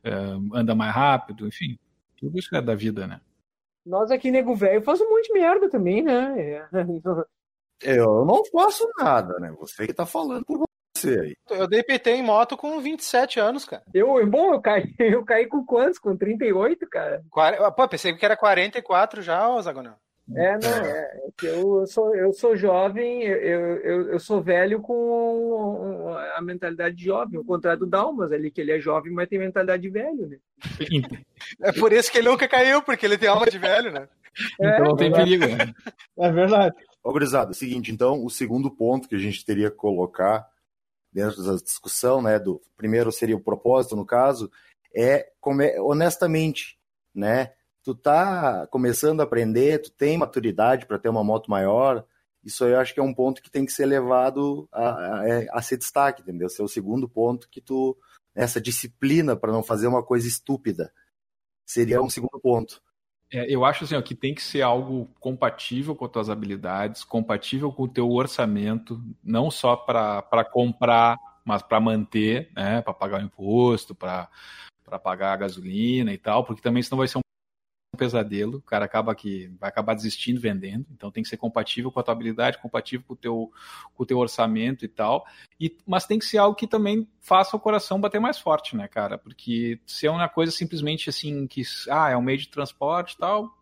é, anda mais rápido, enfim. Tudo isso é da vida, né? nós aqui, nego velho, faz um monte de merda também, né? É. Eu não faço nada, né? Você que tá falando por você aí. Eu dei PT em moto com 27 anos, cara. Eu, bom, eu caí, *laughs* eu caí com quantos? Com 38, cara? Quare- Pô, pensei que era 44 já, ô Zagonel. É, não, é, é que eu, eu sou, eu sou jovem, eu, eu, eu sou velho com a mentalidade de jovem, ao contrário do Dalmas ali, que ele é jovem, mas tem mentalidade de velho, né? É por isso que ele nunca caiu, porque ele tem alma de velho, né? Então não tem perigo, né? É verdade. Ô, gurizada, é o seguinte, então, o segundo ponto que a gente teria que colocar dentro da discussão, né, do primeiro seria o propósito, no caso, é, honestamente, né, tu tá começando a aprender, tu tem maturidade para ter uma moto maior, isso eu acho que é um ponto que tem que ser levado a, a, a ser destaque, entendeu? Esse é o segundo ponto que tu, essa disciplina para não fazer uma coisa estúpida, seria um segundo ponto. É, eu acho assim, ó, que tem que ser algo compatível com as tuas habilidades, compatível com o teu orçamento, não só para comprar, mas para manter, né, para pagar o imposto, para pagar a gasolina e tal, porque também senão vai ser um pesadelo, o cara acaba que vai acabar desistindo vendendo, então tem que ser compatível com a tua habilidade, compatível com o teu, com o teu orçamento e tal, e, mas tem que ser algo que também faça o coração bater mais forte, né, cara, porque se é uma coisa simplesmente assim, que, ah, é um meio de transporte e tal,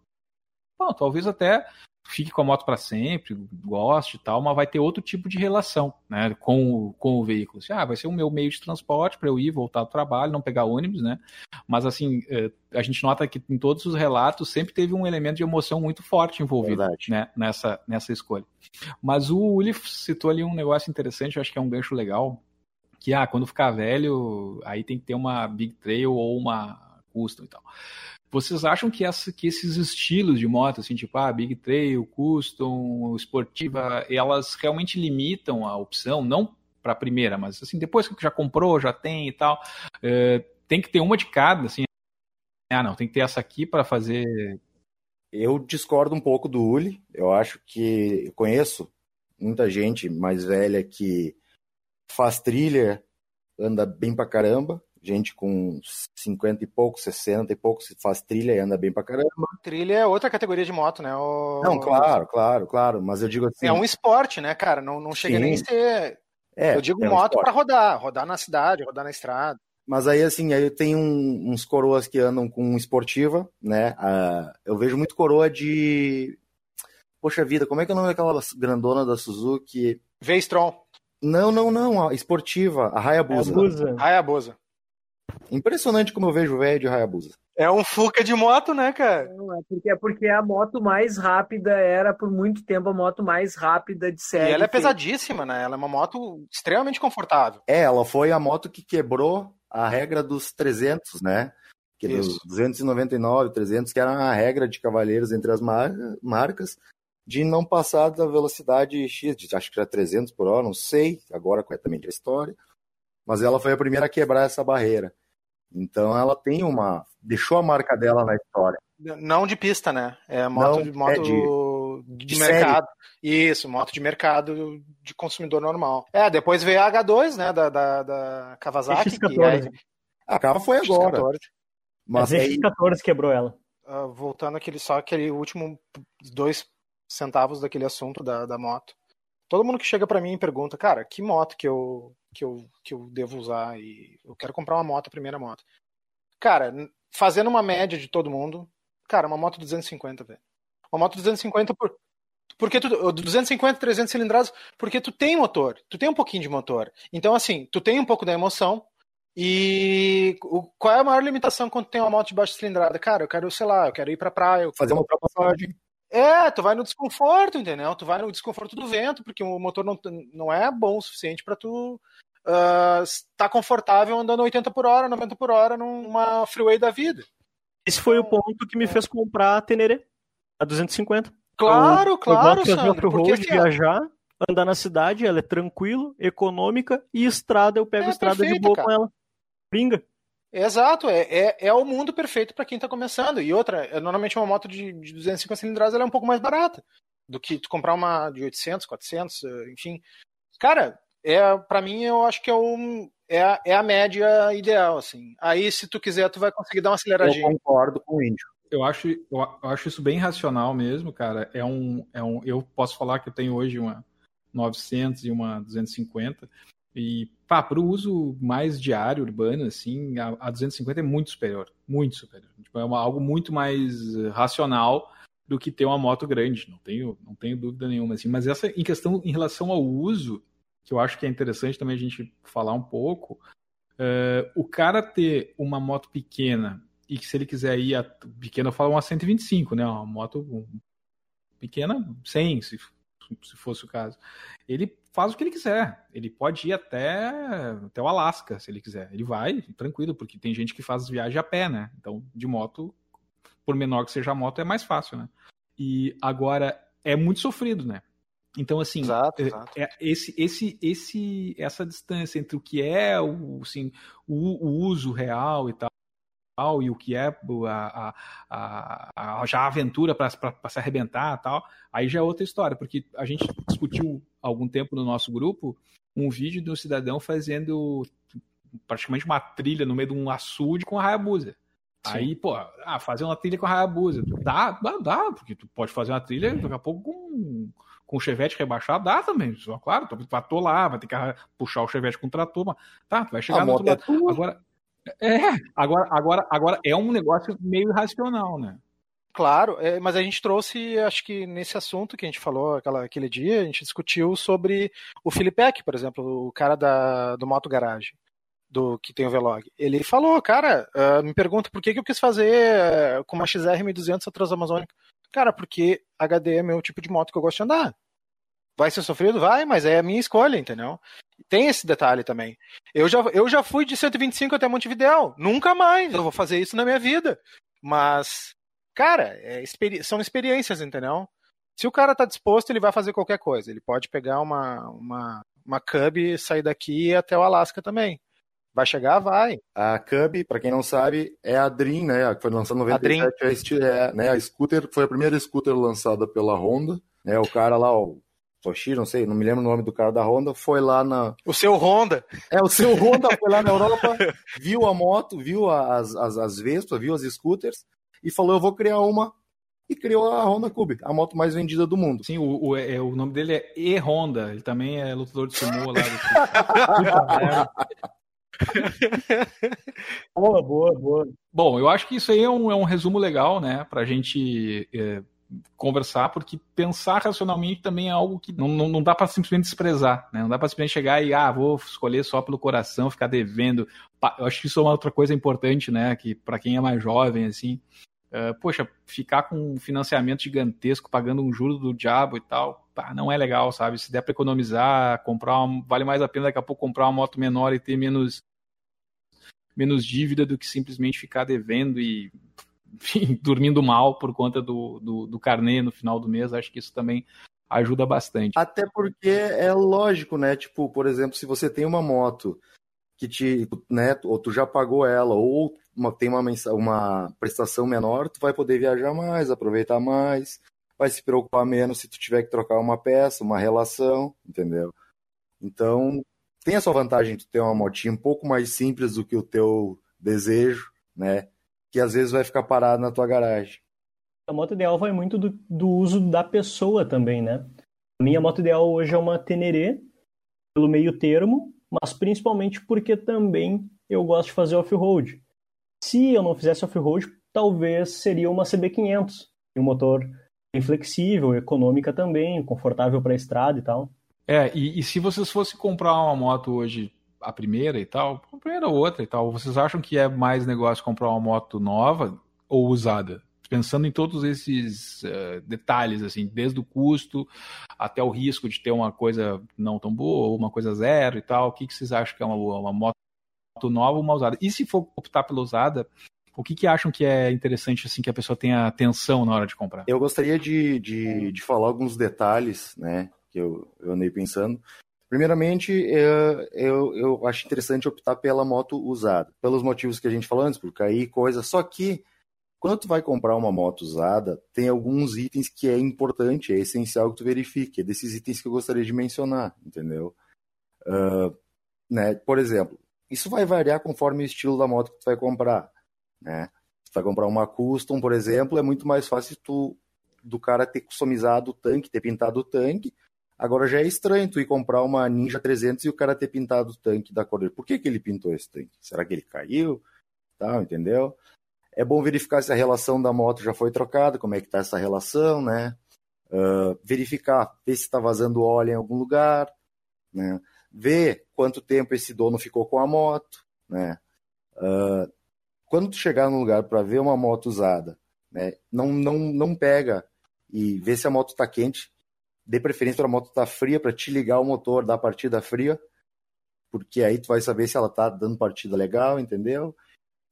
bom, talvez até fique com a moto para sempre, goste e tal, mas vai ter outro tipo de relação, né, com o, com o veículo. Assim, ah, vai ser o meu meio de transporte para eu ir, voltar do trabalho, não pegar ônibus, né? Mas assim, eh, a gente nota que em todos os relatos sempre teve um elemento de emoção muito forte envolvido, Verdade. né, nessa nessa escolha. Mas o Uli citou ali um negócio interessante, eu acho que é um gancho legal, que ah, quando ficar velho, aí tem que ter uma Big Trail ou uma Custom e tal. Vocês acham que, essa, que esses estilos de moto, assim, tipo, ah, Big Trail, Custom, esportiva, elas realmente limitam a opção, não para a primeira, mas assim, depois que já comprou, já tem e tal, eh, tem que ter uma de cada, assim, ah, não, tem que ter essa aqui para fazer. Eu discordo um pouco do Uli. Eu acho que eu conheço muita gente mais velha que faz trilha, anda bem pra caramba. Gente com 50 e pouco, 60 e pouco faz trilha e anda bem pra caramba. Trilha é outra categoria de moto, né? O... Não, claro, claro, claro. Mas eu digo assim. É um esporte, né, cara? Não, não chega Sim. nem a ser. é, eu digo é um moto pra rodar, rodar na cidade, rodar na estrada. Mas aí, assim, aí tem um- uns coroas que andam com esportiva, né? Ah, eu vejo muito coroa de. Poxa vida, como é que é o nome daquela grandona da Suzuki? V-Strom, Não, não, não, a esportiva, a Hayabusa. Abusa. Hayabusa. Impressionante como eu vejo o velho de Hayabusa. É um Fuca de moto, né, cara? Não, é porque, é porque a moto mais rápida era, por muito tempo, a moto mais rápida de E série. ela é feita. pesadíssima, né? Ela é uma moto extremamente confortável. É, ela foi a moto que quebrou a regra dos 300, né? Aqueles Isso. 299, 300, que era a regra de cavalheiros entre as mar- marcas, de não passar da velocidade X, de- acho que era 300 por hora, não sei agora corretamente a história, mas ela foi a primeira a quebrar essa barreira. Então ela tem uma. deixou a marca dela na história. Não de pista, né? É moto, Não, de, moto é de, de mercado. Isso, moto de mercado de consumidor normal. É, depois veio a H2, né? Da, da, da Kawasaki. que X14. é- A capa foi agora. X14. Mas a aí, ZX14 quebrou ela. Ah, voltando aquele só aquele último dois centavos daquele assunto da, da moto. Todo mundo que chega pra mim e pergunta, cara, que moto que eu, que eu que eu devo usar e eu quero comprar uma moto, a primeira moto. Cara, fazendo uma média de todo mundo, cara, uma moto 250, velho. Uma moto 250 por porque tu 250, 300 cilindradas, porque tu tem motor, tu tem um pouquinho de motor. Então assim, tu tem um pouco da emoção, e o- qual é a maior limitação quando tu tem uma moto de baixa cilindrada? Cara, eu quero, sei lá, eu quero ir pra praia. eu- fazer uma ultrapassagem. É, tu vai no desconforto, entendeu? Tu vai no desconforto do vento, porque o motor não, não é bom o suficiente pra tu estar confortável andando 80 por hora, 90 por hora numa freeway da vida. Esse foi o ponto que me fez comprar a Teneré, a 250. Claro, eu, claro, eu de Sandro. Porque off-road, assim, viajar, andar na cidade, ela é tranquilo, econômica e estrada, eu pego É, estrada de perfeito, boa cara. com ela. Pinga. Exato, é, é, é o mundo perfeito para quem tá começando. E outra, é, normalmente uma moto de, de 250 cilindradas ela é um pouco mais barata do que tu comprar uma de 800, 400, eh, enfim. Cara, é para mim eu acho que é, um, é, a, é a média ideal, assim. Aí se tu quiser tu vai conseguir dar uma Eu aceleradinha. concordo com o índio. Eu acho, eu, eu acho isso bem racional mesmo, cara. É um, é um, eu posso falar que eu tenho hoje uma 900 e uma 250 e pá, para o uso mais diário urbano, assim, a, a 250 é muito superior, muito superior. Tipo, é uma, algo muito mais racional do que ter uma moto grande. Não tenho, não tenho dúvida nenhuma, assim. Mas essa em questão em relação ao uso, que eu acho que é interessante também a gente falar um pouco. eh, o cara ter uma moto pequena e que se ele quiser ir a pequena, eu falo uma 125, né? Uma moto pequena, 100, se, se fosse o caso. Ele faz o que ele quiser. Ele pode ir até, até o Alasca, se ele quiser. Ele vai, tranquilo, porque tem gente que faz viagem a pé, né? Então, de moto, por menor que seja a moto, é mais fácil, né? E agora, é muito sofrido, né? Então, assim, Exato, é- exato. é- esse, esse, esse, essa distância entre o que é o, assim, o, o uso real e tal, e o que é a, a, a, já a aventura para se arrebentar e tal, aí já é outra história, porque a gente discutiu há algum tempo no nosso grupo um vídeo de um cidadão fazendo praticamente uma trilha no meio de um açude com a Hayabusa. Sim. Aí, pô, ah, fazer uma trilha com a Hayabusa. Dá, dá, dá, porque tu pode fazer uma trilha daqui a pouco com, com o chevette rebaixado, dá também. Só, claro, tu vai atolar, vai ter que puxar o chevette com o trator, mas tá, tu vai chegar A no outro é lado. tua. Agora, é, agora, agora, agora é um negócio meio irracional, né? Claro, é, mas a gente trouxe, acho que nesse assunto que a gente falou aquela, aquele dia, a gente discutiu sobre o Filipek, por exemplo, o cara da, do Moto Garage, do que tem o Vlog. Ele falou, cara, ah, me pergunta por que, que eu quis fazer ah, com uma XR 1200 a Transamazônica. Cara, porque HD é meu tipo de moto que eu gosto de andar. Vai ser sofrido? Vai, mas é a minha escolha, entendeu? Tem esse detalhe também. Eu já, eu já fui de 125 até Montevidéu. Nunca mais eu vou fazer isso na minha vida. Mas Cara, é experi- são experiências, entendeu? Se o cara tá disposto, ele vai fazer qualquer coisa. Ele pode pegar uma, uma, uma Cub e sair daqui e ir até o Alasca também. Vai chegar? Vai. A Cub, pra quem não sabe, é a Dream, né? A que foi lançada em 97. A, esti- é, né, a scooter foi a primeira scooter lançada pela Honda. Né, o cara lá, o Toshiro, não sei, não me lembro o nome do cara da Honda, foi lá na. O seu Honda. É, o seu Honda foi lá na Europa, *laughs* viu a moto, viu as, as, as Vespas, viu as scooters e falou: Eu vou criar uma. E criou a Honda Cube, a moto mais vendida do mundo. Sim, o, o, é, o nome dele é E Honda. Ele também é lutador de sumô lá. Do... *laughs* boa, boa, boa. Bom, eu acho que isso aí é um, é um resumo legal, né, pra gente é, conversar, porque pensar racionalmente também é algo que não, não, não dá para simplesmente desprezar, né? Não dá para simplesmente chegar e, ah, vou escolher só pelo coração, ficar devendo. Eu acho que isso é uma outra coisa importante, né, que para quem é mais jovem, assim, Uh, poxa, ficar com um financiamento gigantesco, pagando um juro do diabo e tal, pá, não é legal, sabe? Se der para economizar, comprar uma, vale mais a pena daqui a pouco comprar uma moto menor e ter menos menos dívida do que simplesmente ficar devendo e enfim, *laughs* dormindo mal por conta do, do, do carnê no final do mês. Acho que isso também ajuda bastante. Até porque é lógico, né? Tipo, por exemplo, se você tem uma moto que te, né, ou tu já pagou ela, ou uma, tem uma, uma prestação menor, tu vai poder viajar mais, aproveitar mais, vai se preocupar menos se tu tiver que trocar uma peça, uma relação, entendeu? Então, tem a sua vantagem de ter uma motinha um pouco mais simples do que o teu desejo, né? Que às vezes vai ficar parado na tua garagem. A moto ideal vai muito do, do uso da pessoa também, né? A minha moto ideal hoje é uma Teneré, pelo meio termo, mas principalmente porque também eu gosto de fazer off-road. Se eu não fizesse off-road, talvez seria uma CB500, um motor bem flexível, econômica também, confortável para estrada e tal. É, e, e, se vocês fossem comprar uma moto hoje, a primeira e tal, a primeira ou outra e tal, vocês acham que é mais negócio comprar uma moto nova ou usada? Pensando em todos esses uh, detalhes, assim, desde o custo até o risco de ter uma coisa não tão boa ou uma coisa zero e tal, o que, que vocês acham que é uma, uma moto nova ou uma usada? E se for optar pela usada, o que, que acham que é interessante assim que a pessoa tenha atenção na hora de comprar? Eu gostaria de, de, de falar alguns detalhes, né, que eu, eu andei pensando. Primeiramente, eu, eu, eu acho interessante optar pela moto usada, pelos motivos que a gente falou antes, por cair coisa. Só que quando tu vai comprar uma moto usada, tem alguns itens que é importante, é essencial que tu verifique. É desses itens que eu gostaria de mencionar, entendeu? Uh, né? Por exemplo, isso vai variar conforme o estilo da moto que tu vai comprar, né? Se tu vai comprar uma custom, por exemplo, é muito mais fácil tu do cara ter customizado o tanque, ter pintado o tanque. Agora já é estranho tu ir comprar uma Ninja 300 e o cara ter pintado o tanque da cor dele. Por que, que ele pintou esse tanque? Será que ele caiu? Tal, entendeu? É bom verificar se a relação da moto já foi trocada, como é que está essa relação, né? Uh, verificar, ver se está vazando óleo em algum lugar, né? Ver quanto tempo esse dono ficou com a moto, né? Uh, quando tu chegar no lugar para ver uma moto usada, né? Não, não, não pega e vê se a moto está quente, dê preferência para a moto estar tá fria para te ligar o motor da partida fria, porque aí tu vai saber se ela está dando partida legal, entendeu?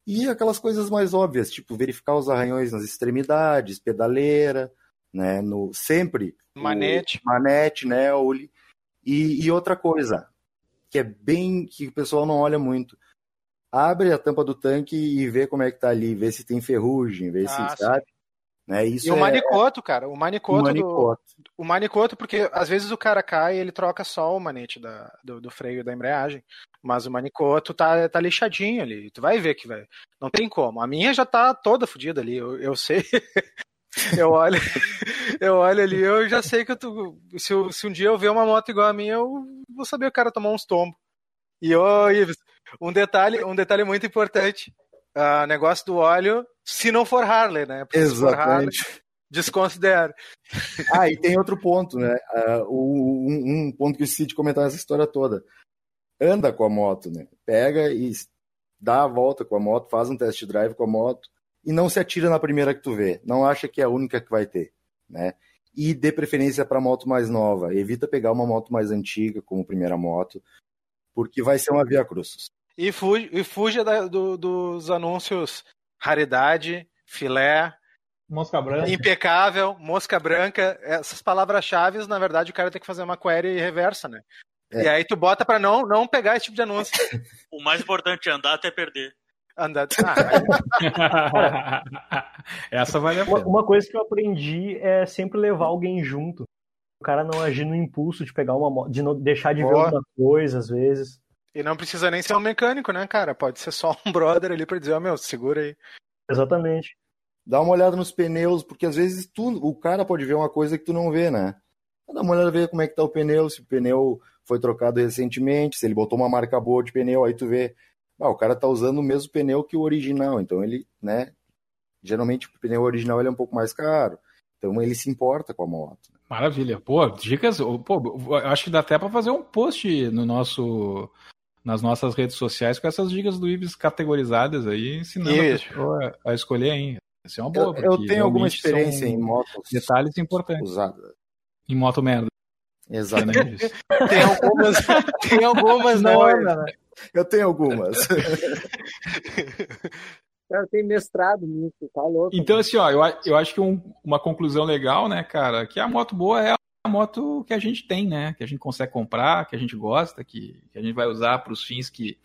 E aquelas coisas mais óbvias, tipo verificar os arranhões nas extremidades, pedaleira, né, no sempre manete, manete, né, e, e outra coisa que é bem que o pessoal não olha muito, abre a tampa do tanque e vê como é que tá ali, vê se tem ferrugem, vê ah, se sabe. Né? Isso e o é... manicoto, cara, o manicoto, o manicoto. Do... o manicoto, porque às vezes o cara cai e ele troca só o manete da, do, do freio da embreagem, mas o manicoto tá, tá lixadinho ali, tu vai ver que vai, não tem como. A minha já tá toda fodida ali, eu, eu sei. *laughs* eu olho, eu olho ali, eu já sei que eu tô, se, eu, se um dia eu ver uma moto igual a minha, eu vou saber o cara tomar uns tombos. E ô, Ives, um detalhe, um detalhe muito importante. Uh, negócio do óleo, se não for Harley, né? Porque Exatamente. Se for Harley, desconsidero. *laughs* Ah, e tem outro ponto, né? Uh, um, um, ponto que eu esqueci de comentar nessa história toda. Anda com a moto, né? Pega e dá a volta com a moto, faz um test drive com a moto e não se atira na primeira que tu vê. Não acha que é a única que vai ter, né? E dê preferência para moto mais nova. Evita pegar uma moto mais antiga como primeira moto, porque vai ser uma via cruz. E fuja, e fuja da, do, dos anúncios raridade, filé, mosca branca, impecável, mosca branca. Essas palavras-chave, na verdade, o cara tem que fazer uma query reversa, né? É. E aí tu bota para não, não pegar esse tipo de anúncio. *laughs* o mais importante é andar até perder. Andar. *laughs* Ah, *laughs* Essa vale a pena. Uma coisa que eu aprendi é sempre levar alguém junto. O cara não agir no impulso de pegar uma moto, de não deixar de ver alguma coisa, às vezes. E não precisa nem ser um mecânico, né, cara? Pode ser só um *laughs* brother ali pra dizer, ó, oh, meu, segura aí. Exatamente. Dá uma olhada nos pneus, porque às vezes tu, o cara pode ver uma coisa que tu não vê, né? Dá uma olhada ver como é que tá o pneu, se o pneu foi trocado recentemente, se ele botou uma marca boa de pneu, aí tu vê, ah, o cara tá usando o mesmo pneu que o original, então ele, né, geralmente o pneu original ele é um pouco mais caro, então ele se importa com a moto. Maravilha. Pô, dicas, pô, acho que dá até para fazer um post no nosso nas nossas redes sociais com essas dicas do Ives categorizadas aí, ensinando Isso. a pessoa a escolher, hein? Isso é uma boa. Eu, eu tenho alguma experiência em motos. Detalhes importantes. Usadas. Em moto merda. Exatamente. tem algumas, tem algumas, né? Eu tenho algumas. *laughs* Cara, tem mestrado nisso, tá louco. Então, assim, ó, eu, eu acho que um, uma conclusão legal, né, cara, que a moto boa é a moto que a gente tem, né? Que a gente consegue comprar, que a gente gosta, que, que a gente vai usar para os fins que,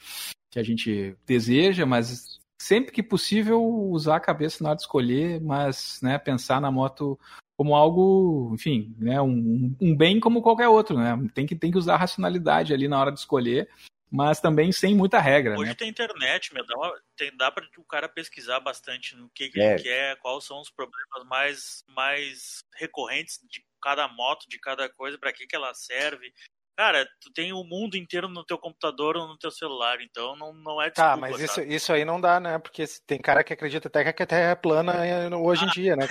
que a gente deseja, mas sempre que possível usar a cabeça na hora de escolher, mas né, pensar na moto como algo, enfim, né, um, um bem como qualquer outro, né? Tem que, tem que usar a racionalidade ali na hora de escolher, mas também sem muita regra. Hoje né? tem internet, meu, dá, uma, tem, dá para o cara pesquisar bastante no que, que É. ele quer, quais são os problemas mais, mais recorrentes de cada moto, de cada coisa, para que, que ela serve. Cara, tu tem o mundo inteiro no teu computador ou no teu celular, então não, não é Tá, desculpa, mas isso, sabe? isso aí não dá, né? Porque tem cara que acredita até que a Terra é plana eh, hoje em dia, né?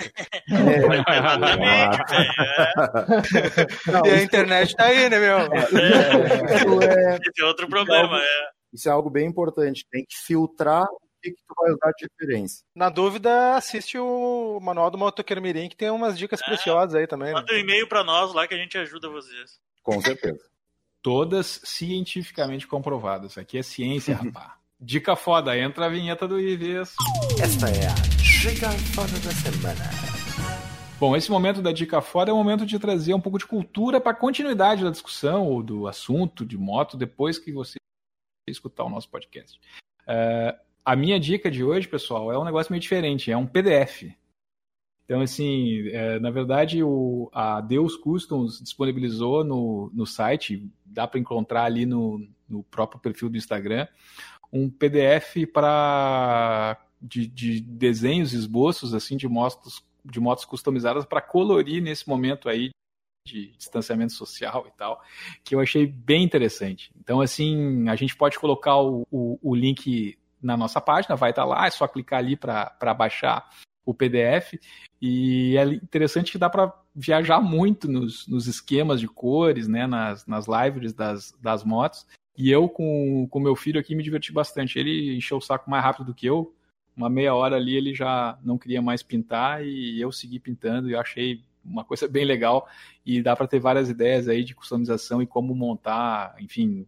*laughs* Exatamente, velho. E a internet tá aí, né, meu? Isso é, é. Esse é outro problema, é. isso é algo bem importante. Tem que filtrar que, que tu vai usar de referência. Na dúvida, assiste o Manual do Motoqueiro Mirim, que tem umas dicas É. preciosas aí também. Né? Manda um e-mail pra nós lá que a gente ajuda vocês. Com certeza. *laughs* Todas cientificamente comprovadas. Aqui é ciência, rapá. Dica foda, entra a vinheta do Ives. Esta é a Dica Foda da Semana. Bom, esse momento da dica foda é o momento de trazer um pouco de cultura para a continuidade da discussão ou do assunto de moto depois que você escutar o nosso podcast. É, a minha dica de hoje, pessoal, é um negócio meio diferente, é um PDF. Então, assim, é, na verdade, o, a Deus Customs disponibilizou no, no site, dá para encontrar ali no, no próprio perfil do Instagram, um PDF para de, de desenhos, esboços assim de motos, de motos customizadas para colorir nesse momento aí de distanciamento social e tal, que eu achei bem interessante. Então, assim, a gente pode colocar o, o, o link na nossa página, vai estar lá, é só clicar ali para baixar o PDF. E é interessante que dá para viajar muito nos, nos esquemas de cores, né, nas, nas libraries das, das motos. E eu, com o meu filho aqui, me diverti bastante. Ele encheu o saco mais rápido do que eu. Uma meia hora ali ele já não queria mais pintar e eu segui pintando e eu achei uma coisa bem legal. E dá para ter várias ideias aí de customização e como montar, enfim,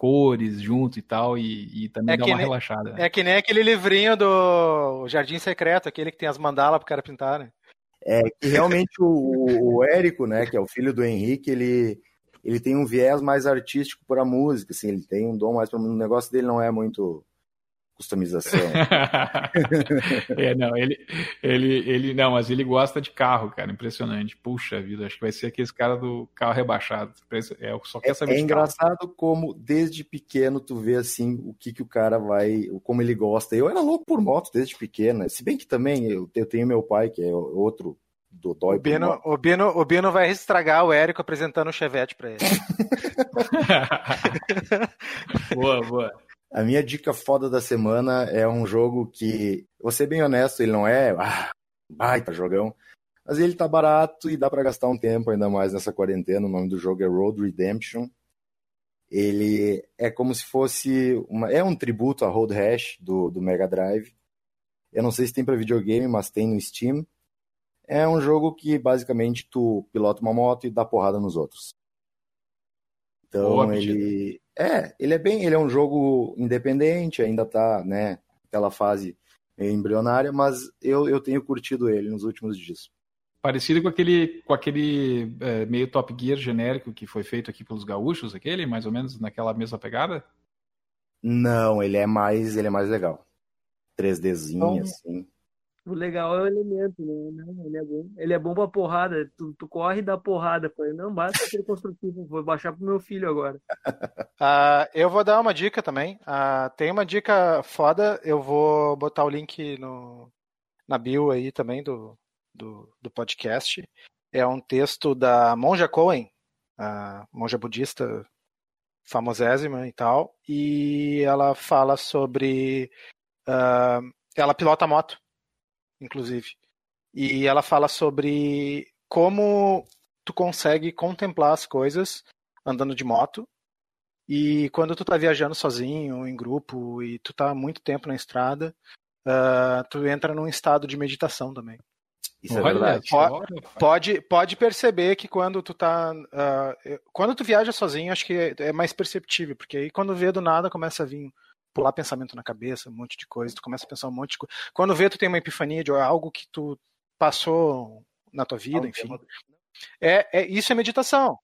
cores junto e tal. E, e também É que uma nem- relaxada. É que nem aquele livrinho do Jardim Secreto, aquele que tem as mandalas pro cara pintar, né? É que realmente o, o Érico, né, que é o filho do Henrique, ele, ele tem um viés mais artístico para a música, assim, ele tem um dom mais para o negócio dele não é muito customização. *laughs* é, não, ele, ele, ele, não, mas ele gosta de carro, cara, impressionante. Puxa vida, acho que vai ser aquele cara do carro rebaixado. É, só quer saber É carro. engraçado como desde pequeno tu vê assim o que que o cara vai, como ele gosta. Eu era louco por moto desde pequena, se bem que também eu, eu tenho meu pai que é outro do dói O Bino, o, Bino, o Bino vai estragar o Érico apresentando o Chevette pra ele. *laughs* *laughs* boa, boa. A minha dica foda da semana é um jogo que, vou ser bem honesto, ele não é ah, baita jogão, mas ele tá barato e dá para gastar um tempo ainda mais nessa quarentena. O nome do jogo é Road Redemption. Ele é como se fosse uma, é um tributo a Road Rash do, do Mega Drive. Eu não sei se tem para videogame, mas tem no Steam. É um jogo que basicamente tu pilota uma moto e dá porrada nos outros. Então Boa ele é, ele é bem, ele é um jogo independente, ainda tá, né, aquela fase meio embrionária, mas eu, eu tenho curtido ele nos últimos dias. Parecido com aquele, com aquele é, meio Top Gear genérico que foi feito aqui pelos gaúchos, aquele, mais ou menos naquela mesma pegada? Não, ele é mais, ele é mais legal. 3Dzinho, Então- assim. O legal é o elemento, né? Ele é bom. Ele é bom pra porrada. Tu, tu corre e dá porrada. Pô. Não basta aquele construtivo. Vou baixar pro meu filho agora. *laughs* Ah, eu vou dar uma dica também. Ah, tem uma dica foda, eu vou botar o link no, na bio aí também do, do, do podcast. É um texto da Monja Cohen, a monja budista famosésima e tal, e ela fala sobre. ah, ela pilota moto, inclusive. E ela fala sobre como tu consegue contemplar as coisas andando de moto e quando tu tá viajando sozinho, em grupo, e tu tá há muito tempo na estrada, ah, tu entra num estado de meditação também. Isso é Olha verdade. só, Pode-. Pode, pode perceber que quando tu tá. ah, quando tu viaja sozinho, acho que é, é mais perceptível, porque aí quando vê do nada começa a vir pular pensamento na cabeça, um monte de coisa, tu começa a pensar um monte de coisa. Quando vê, tu tem uma epifania de algo que tu passou na tua vida, enfim. É, é, isso é meditação.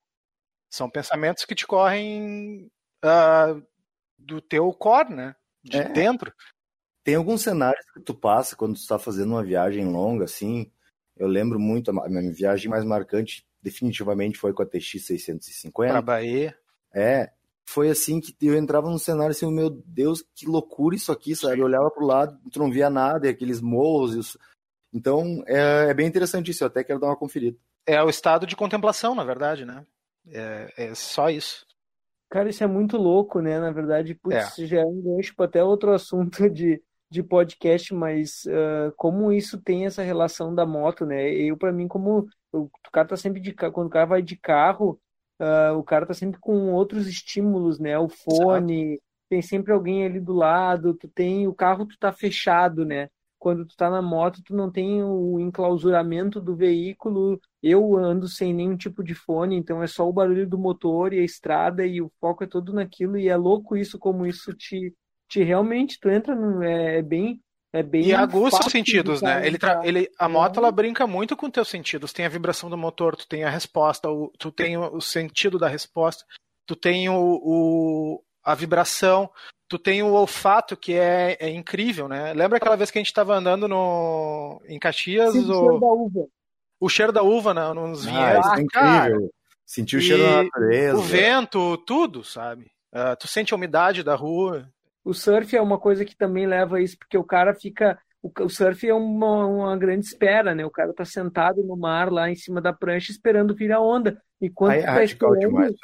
São pensamentos que te correm ah, do teu core, né? De É. dentro. Tem alguns cenários que tu passa quando tu está fazendo uma viagem longa, assim. Eu lembro muito, a minha viagem mais marcante definitivamente foi com a TX Pra 650. Bahia. É, foi assim que eu entrava num cenário assim, meu Deus, que loucura isso aqui, sabe? Eu olhava pro lado, tu não via nada, e aqueles morros. e os- Então, é, é bem interessante isso, eu até quero dar uma conferida. É o estado de contemplação, na verdade, né? É, é só isso. Cara, isso é muito louco, né? Na verdade, putz, É. já é um gancho para até outro assunto *laughs* de, de podcast, mas ah, como isso tem essa relação da moto, né? Eu, para mim, como o, o cara tá sempre de quando o cara vai de carro, ah, o cara tá sempre com outros estímulos, né? O fone, tem sempre alguém ali do lado, tu tem o carro, tu tá fechado, né? Quando tu tá na moto, tu não tem o enclausuramento do veículo. Eu ando sem nenhum tipo de fone, então é só o barulho do motor e a estrada e o foco é todo naquilo e é louco isso como isso te, te realmente tu entra no é, é bem é bem E aguça os sentidos, né? Ele, tra- ele, a moto É. ela brinca muito com teus sentidos. Tem a vibração do motor, tu tem a resposta, o- tu tem o, sentido da resposta, tu tem o, o- a vibração, tu tem o olfato que é, é incrível, né? Lembra aquela vez que a gente estava andando no, em Caxias, Sim, o cheiro da uva. o cheiro da uva na- nos Ah, é Cara, incrível. Sentir o cheiro E da natureza. o vento, tudo, sabe? Ah, tu sente a umidade da rua. O surf é uma coisa que também leva a isso, porque o cara fica. O, surf é uma, uma grande espera, né? O cara tá sentado no mar lá em cima da prancha esperando vir a onda. E quando Aí tu tá esperando,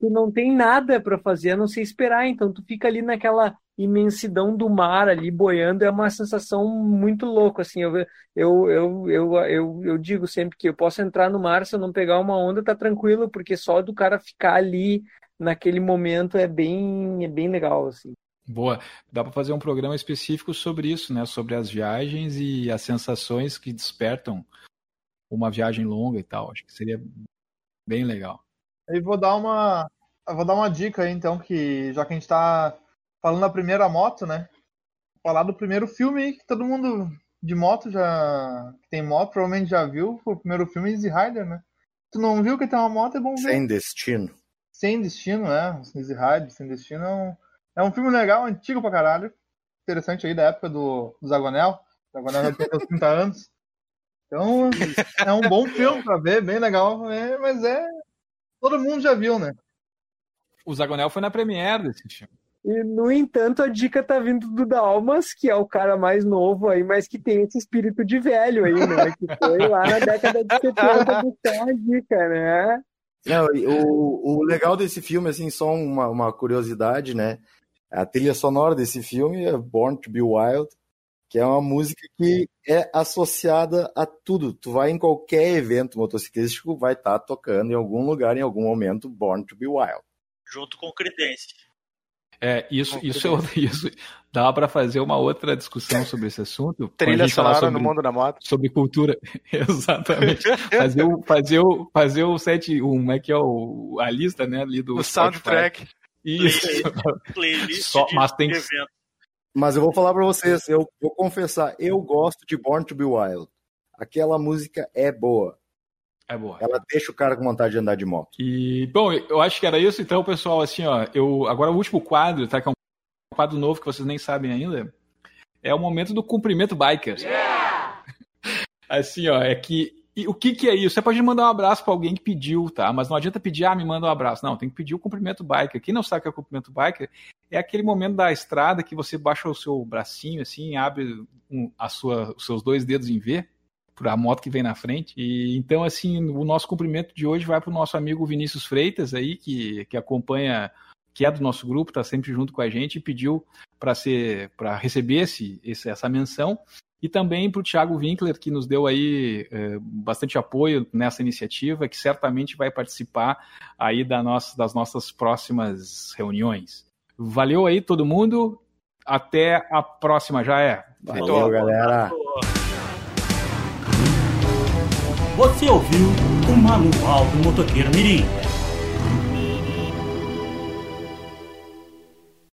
tu não tem nada para fazer a não ser esperar. Então tu fica ali naquela imensidão do mar ali boiando, é uma sensação muito louca assim. Eu eu eu eu, eu, eu digo sempre que eu posso entrar no mar se eu não pegar uma onda, tá tranquilo, porque só do cara ficar ali naquele momento é bem é bem legal assim. Boa. Dá para fazer um programa específico sobre isso, né? Sobre as viagens e as sensações que despertam uma viagem longa e tal. Acho que seria bem legal. E vou dar uma. eu Vou dar uma dica aí, então, que já que a gente tá falando da primeira moto, né? Falar do primeiro filme aí, que todo mundo de moto já. que tem moto, provavelmente já viu. Foi o primeiro filme Easy Rider, né? Tu não viu que tem uma moto, é bom ver. Sem destino. Sem Destino, né? Easy Rider, Sem Destino é um, é um filme legal, antigo pra caralho. Interessante aí da época do, do Zagonel. O Zagonel já tem seus 30 anos. Então, é um bom filme pra ver, bem legal. é, mas é. Todo mundo já viu, né? O Zagonel foi na premiere desse filme. E, no entanto, a dica tá vindo do Dalmas, que é o cara mais novo aí, mas que tem esse espírito de velho aí, né? Que foi lá na década de 70 buscar a dica, né? Não, o, o legal desse filme, assim, só uma, uma curiosidade, né? A trilha sonora desse filme é Born to Be Wild, que é uma música que é associada a tudo. Tu vai em qualquer evento motociclístico, vai estar tocando em algum lugar, em algum momento, Born to Be Wild. Junto com Creedence. É, isso, isso, *laughs* isso dá para fazer uma outra discussão sobre esse assunto. *laughs* Trilha sonora sobre, no mundo da moto. sobre cultura. *laughs* Exatamente. Fazer o, fazer o, fazer o set, o, como é que é o, a lista, né, ali do O Spotify. soundtrack. Isso. *laughs* Playlist Só- de, mas tem que- evento. Mas eu vou falar pra vocês, eu vou confessar, eu gosto de Born to Be Wild. Aquela música é boa. É boa. Ela deixa o cara com vontade de andar de moto. E, bom, eu acho que era isso, então, pessoal, assim, ó, eu, agora o último quadro, tá, que é um quadro novo que vocês nem sabem ainda, é o momento do cumprimento biker. *laughs* Assim, ó, é que, e o que que é isso? Você pode mandar um abraço pra alguém que pediu, tá, mas não adianta pedir, ah, me manda um abraço, não, tem que pedir o cumprimento biker. Quem não sabe o que é o cumprimento biker, é aquele momento da estrada que você baixa o seu bracinho, assim, abre um- a sua, os seus dois dedos em V, para a moto que vem na frente. E então, assim, o nosso cumprimento de hoje vai para o nosso amigo Vinícius Freitas aí, que, que acompanha, que é do nosso grupo, está sempre junto com a gente e pediu para ser para receber esse- essa menção. E também para o Thiago Winkler, que nos deu aí eh, bastante apoio nessa iniciativa, que certamente vai participar aí da nossa, das nossas próximas reuniões. Valeu aí todo mundo. Até a próxima, já é. Valeu, galera. Você ouviu o Manual do Motoqueiro Mirim.